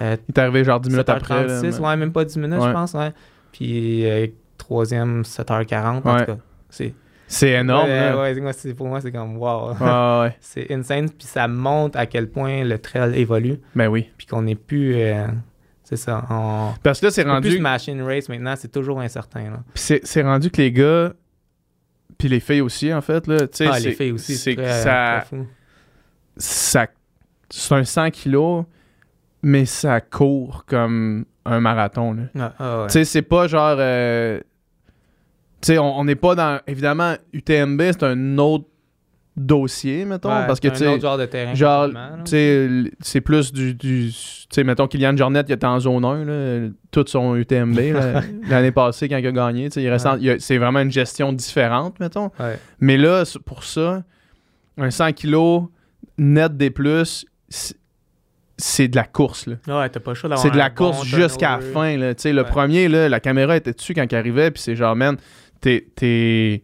Euh, Il est arrivé genre 10 minutes après. là, 7h36, mais- ouais, même pas 10 minutes, Ouais. je pense. Ouais. Puis euh, troisième, 7h40. En tout cas, c'est C'est énorme. Ouais, ouais, pour moi, c'est comme wow. Ouais, c'est insane. Puis ça montre à quel point le trail évolue. Ben oui. Puis qu'on n'est plus. euh, c'est ça. On. Parce que là, c'est rendu... plus machine race maintenant, c'est toujours incertain. Là. Puis c'est rendu que les gars, puis les filles aussi, en fait, là, tu sais, Ah, les filles aussi, c'est ça, très fou. ça, c'est un 100 kilos, mais ça court comme un marathon, là. Ah, ah, ouais. Tu sais, c'est pas genre, euh, tu sais, on n'est pas dans, évidemment, UTMB, c'est un autre dossier, mettons, Ouais, parce que, c'est tu un sais, autre genre de terrain. genre, tu sais, c'est plus du, du tu sais, mettons, Kylian Jornet, il était en zone 1, là, tout son UTMB, là, l'année passée, quand il a gagné, tu sais, il reste Ouais. c'est vraiment une gestion différente, mettons. Mais là, pour ça, un 100 kilos net des plus, c'est- de la course, là. Ouais, t'as pas le C'est de la bon course jusqu'à la fin, là. Tu sais, le Ouais. premier, là, la caméra était dessus quand il arrivait, puis c'est genre, man, t'es-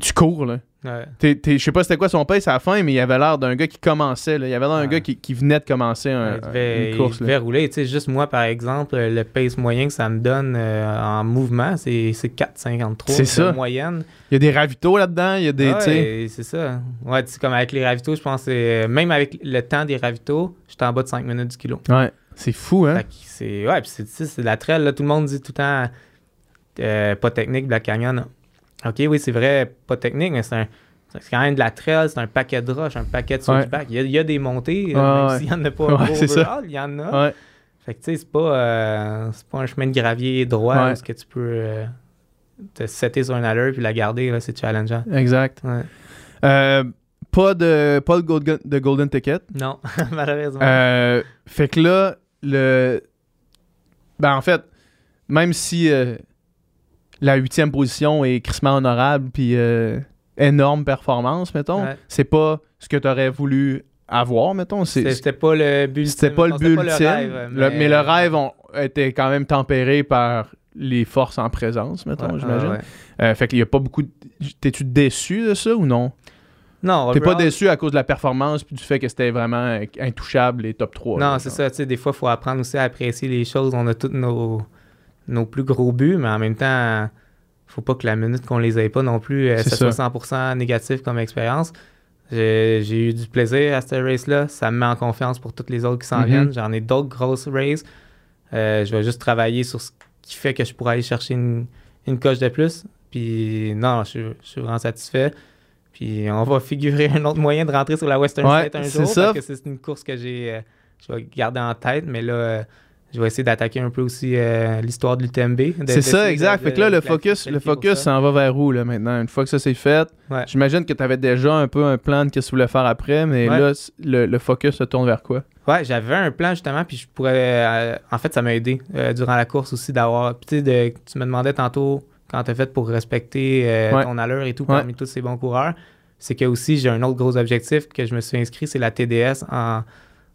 Tu cours, là. Ouais. Je sais pas c'était quoi son pace à la fin, mais il avait l'air d'un gars qui commençait. Là. Il avait l'air d'un Ouais. gars qui, qui venait de commencer un- il devait, une course. il là. devait rouler. Tu sais, juste moi, par exemple, le pace moyen que ça me donne euh, en mouvement, c'est c'est 4,53 C'est de ça. moyenne. Il y a des ravitaux là-dedans. Il y a des. Ouais, c'est ça. Ouais, comme avec les ravitaux, je pense que c'est- même avec le temps des ravitaux, j'étais en bas de 5 minutes du kilo. Ouais. C'est fou, hein? C'est ouais, puis c'est de la trail là, tout le monde dit tout le temps euh, pas technique Black Canyon. OK, oui, c'est vrai, pas technique, mais c'est un c'est quand même de la trail, c'est un paquet de roches, un paquet de Ouais. switchback. Il, y a, il y a des montées, euh, même s'il n'y en a pas Ouais, c'est ça. overall, il y en a. Fait que tu sais, c'est pas, euh, c'est pas un chemin de gravier droit Ouais. où est-ce que tu peux euh, te setter sur une allure puis la garder, là, c'est challengeant. Exact. Ouais. Euh, pas de, pas de, golden, de golden ticket. Non, malheureusement. Fait que là, le. Ben, en fait, même si la huitième position est crissement honorable, puis euh, énorme performance, mettons, Ouais. c'est pas ce que tu aurais voulu avoir, mettons. C'était pas le but C'était pas le but ultime. rêve, Le- mais... le rêve on- était quand même tempéré par les forces en présence, mettons, Ouais, j'imagine. ouais. Euh, fait qu'il y a pas beaucoup. de- T'es-tu déçu de ça ou non? Non, T'es pas déçu à cause de la performance puis du fait que c'était vraiment intouchable les top 3. Non, c'est ça. Tu sais, des fois, il faut apprendre aussi à apprécier les choses. On a tous nos, nos plus gros buts, mais en même temps, faut pas que la minute qu'on les ait pas non plus, euh, ça ça. soit 100% négatif comme expérience. J'ai eu du plaisir à cette race-là. Ça me met en confiance pour toutes les autres qui s'en Mhm. viennent. J'en ai d'autres grosses races. Euh, je vais juste travailler sur ce qui fait que je pourrais aller chercher une, une coche de plus. Puis non, je, suis- je suis vraiment satisfait. Puis on va figurer un autre moyen de rentrer sur la Western Ouais, State un c'est jour ça. parce que c'est une course que j'ai euh, je vais garder en tête, mais là euh, je vais essayer d'attaquer un peu aussi euh, l'histoire de l'UTMB. C'est ça, exact. de- fait que là, le focus, le focus ça. s'en va vers où, là, maintenant? Une fois que ça c'est fait, Ouais. j'imagine que tu avais déjà un peu un plan de ce que tu voulais faire après, mais Ouais. là, le, le focus se tourne vers quoi? Ouais, j'avais un plan justement, puis je pourrais. euh, en fait, ça m'a aidé euh, durant la course aussi d'avoir. Puis tu sais, tu me demandais tantôt quand t'as fait pour respecter Ouais. ton allure et tout parmi tous ces bons coureurs. C'est que aussi, j'ai un autre gros objectif que je me suis inscrit, c'est la TDS en,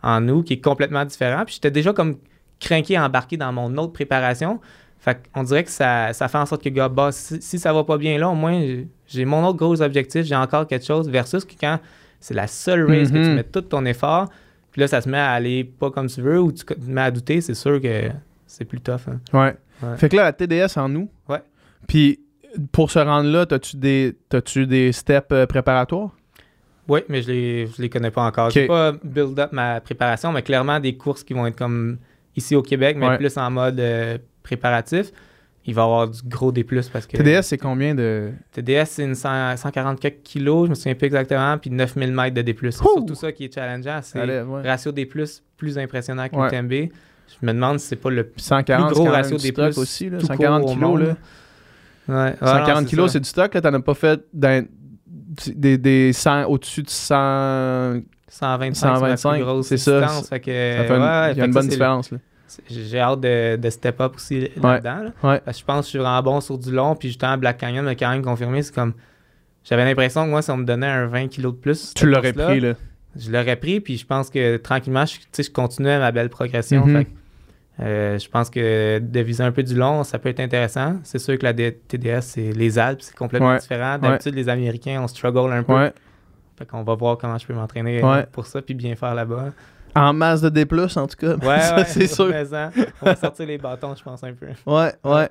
en août, qui est complètement différent. Puis j'étais déjà comme craqué à embarquer dans mon autre préparation. Fait qu'on dirait que ça, ça fait en sorte que, gars, bah, si, si ça va pas bien là, au moins, j'ai- mon autre gros objectif, j'ai encore quelque chose, versus que quand c'est la seule race que tu Mhm. mets tout ton effort, puis là, ça se met à aller pas comme tu veux, ou tu te mets à douter, c'est sûr que c'est plus tough. hein. Ouais. Ouais. Fait que là, la TDS en nous. Ouais. Puis, pour se rendre là, t'as-tu des, t'as-tu des steps euh, préparatoires? Oui, mais je les, je les connais pas encore. Ok. J'ai pas build up ma préparation, mais clairement des courses qui vont être comme ici au Québec, mais Ouais. plus en mode euh, préparatif. Il va y avoir du gros D+, parce que TDS, c'est combien de? TDS, c'est une 100 144 kilos, je me souviens plus exactement, puis 9000 mètres de D+. C'est surtout ça qui est challengeant, c'est ouais. ratio D+, plus impressionnant que Ouais. l'UTMB. Je me demande si c'est pas le Puis 140, plus gros ratio plus aussi. Là. tout 140 court au kilos, monde. là. Ouais. 140 kilos, c'est c'est du stock, là. T'en as pas fait dans- des, des 100 au-dessus de 100. 125, 125, c'est ça, distance. Fait que, Ça fait une- ouais, il y fait a une que bonne différence, là. j'ai hâte de, de step up aussi là-dedans. là. Ouais. Parce que je pense que je suis vraiment bon sur du long. Puis justement, Black Canyon m'a quand même confirmé. C'est comme. J'avais l'impression que moi, si on me donnait un 20 kg de plus. Tu l'aurais pris, là. Je l'aurais pris. Puis je pense que tranquillement, je, je continuais ma belle progression. Mhm. Fait que, euh, je pense que de viser un peu du long, ça peut être intéressant. C'est sûr que la TDS, c'est les Alpes, c'est complètement Ouais. différent. D'habitude, les Américains, on struggle un peu. Fait qu'on va voir comment je peux m'entraîner Ouais. euh, pour ça puis bien faire là-bas. En masse de D+, en tout cas. Ouais, Ça, ouais, c'est sûr. On va sortir les bâtons, je pense, un peu. Ouais, ouais.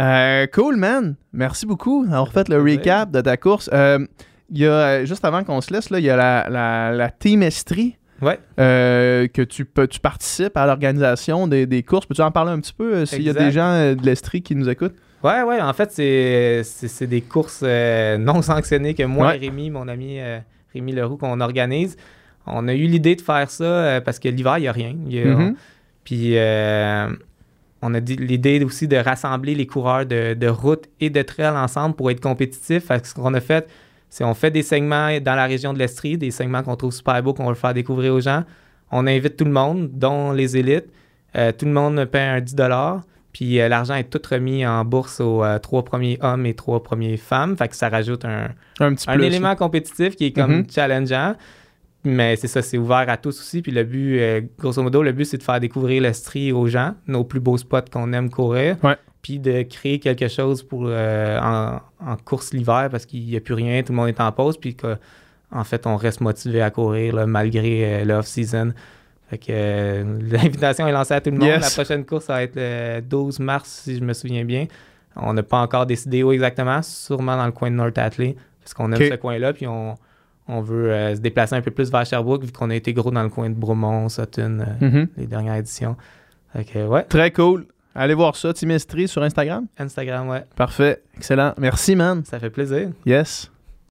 Euh, cool, man. Merci beaucoup d'avoir fait le recap de ta course. Euh, Il y a, euh, juste avant qu'on se laisse, il y a la, la, la Team Estrie. Ouais. euh, que tu peux tu participes à l'organisation des, des courses. Peux-tu en parler un petit peu s'il y a des gens de l'Estrie qui nous écoutent? Ouais, ouais, en fait, c'est, des courses non sanctionnées que moi Ouais. et Rémi, mon ami Rémi Leroux, qu'on organise. On a eu l'idée de faire ça euh, parce que l'hiver, il n'y a rien. Il y a- Mhm. Puis euh, on a l'idée aussi de rassembler les coureurs de, de route et de trail ensemble pour être compétitifs. Fait que ce qu'on a fait, c'est on fait des segments dans la région de l'Estrie, des segments qu'on trouve super beaux, qu'on veut faire découvrir aux gens. On invite tout le monde, dont les élites. Euh, tout le monde paie un 10 Puis euh, l'argent est tout remis en bourse aux euh, trois premiers hommes et trois premières femmes. Fait que ça rajoute un, Un petit un plus. élément compétitif qui est comme Mhm. challengeant. Mais c'est ça, c'est ouvert à tous aussi. Puis le but, euh, grosso modo, le but, c'est de faire découvrir l'Estrie aux gens, nos plus beaux spots qu'on aime courir. Ouais. Puis de créer quelque chose pour en, en course l'hiver parce qu'il n'y a plus rien, tout le monde est en pause. Puis que, en fait, on reste motivé à courir là, malgré l'off-season. Fait que euh, l'invitation est lancée à tout le monde. Yes. La prochaine course, ça va être le 12 mars, si je me souviens bien. On n'a pas encore décidé où exactement, sûrement dans le coin de North Atlee, parce qu'on aime ce coin-là, puis on, on veut euh, se déplacer un peu plus vers Sherbrooke, vu qu'on a été gros dans le coin de Bromont, Sutton, euh, Mhm. les dernières éditions. Fait que, ouais, Très cool. Allez voir ça, Team Estrie sur Instagram. Instagram, ouais, Parfait. Excellent. Merci, man. ça fait plaisir. Yes.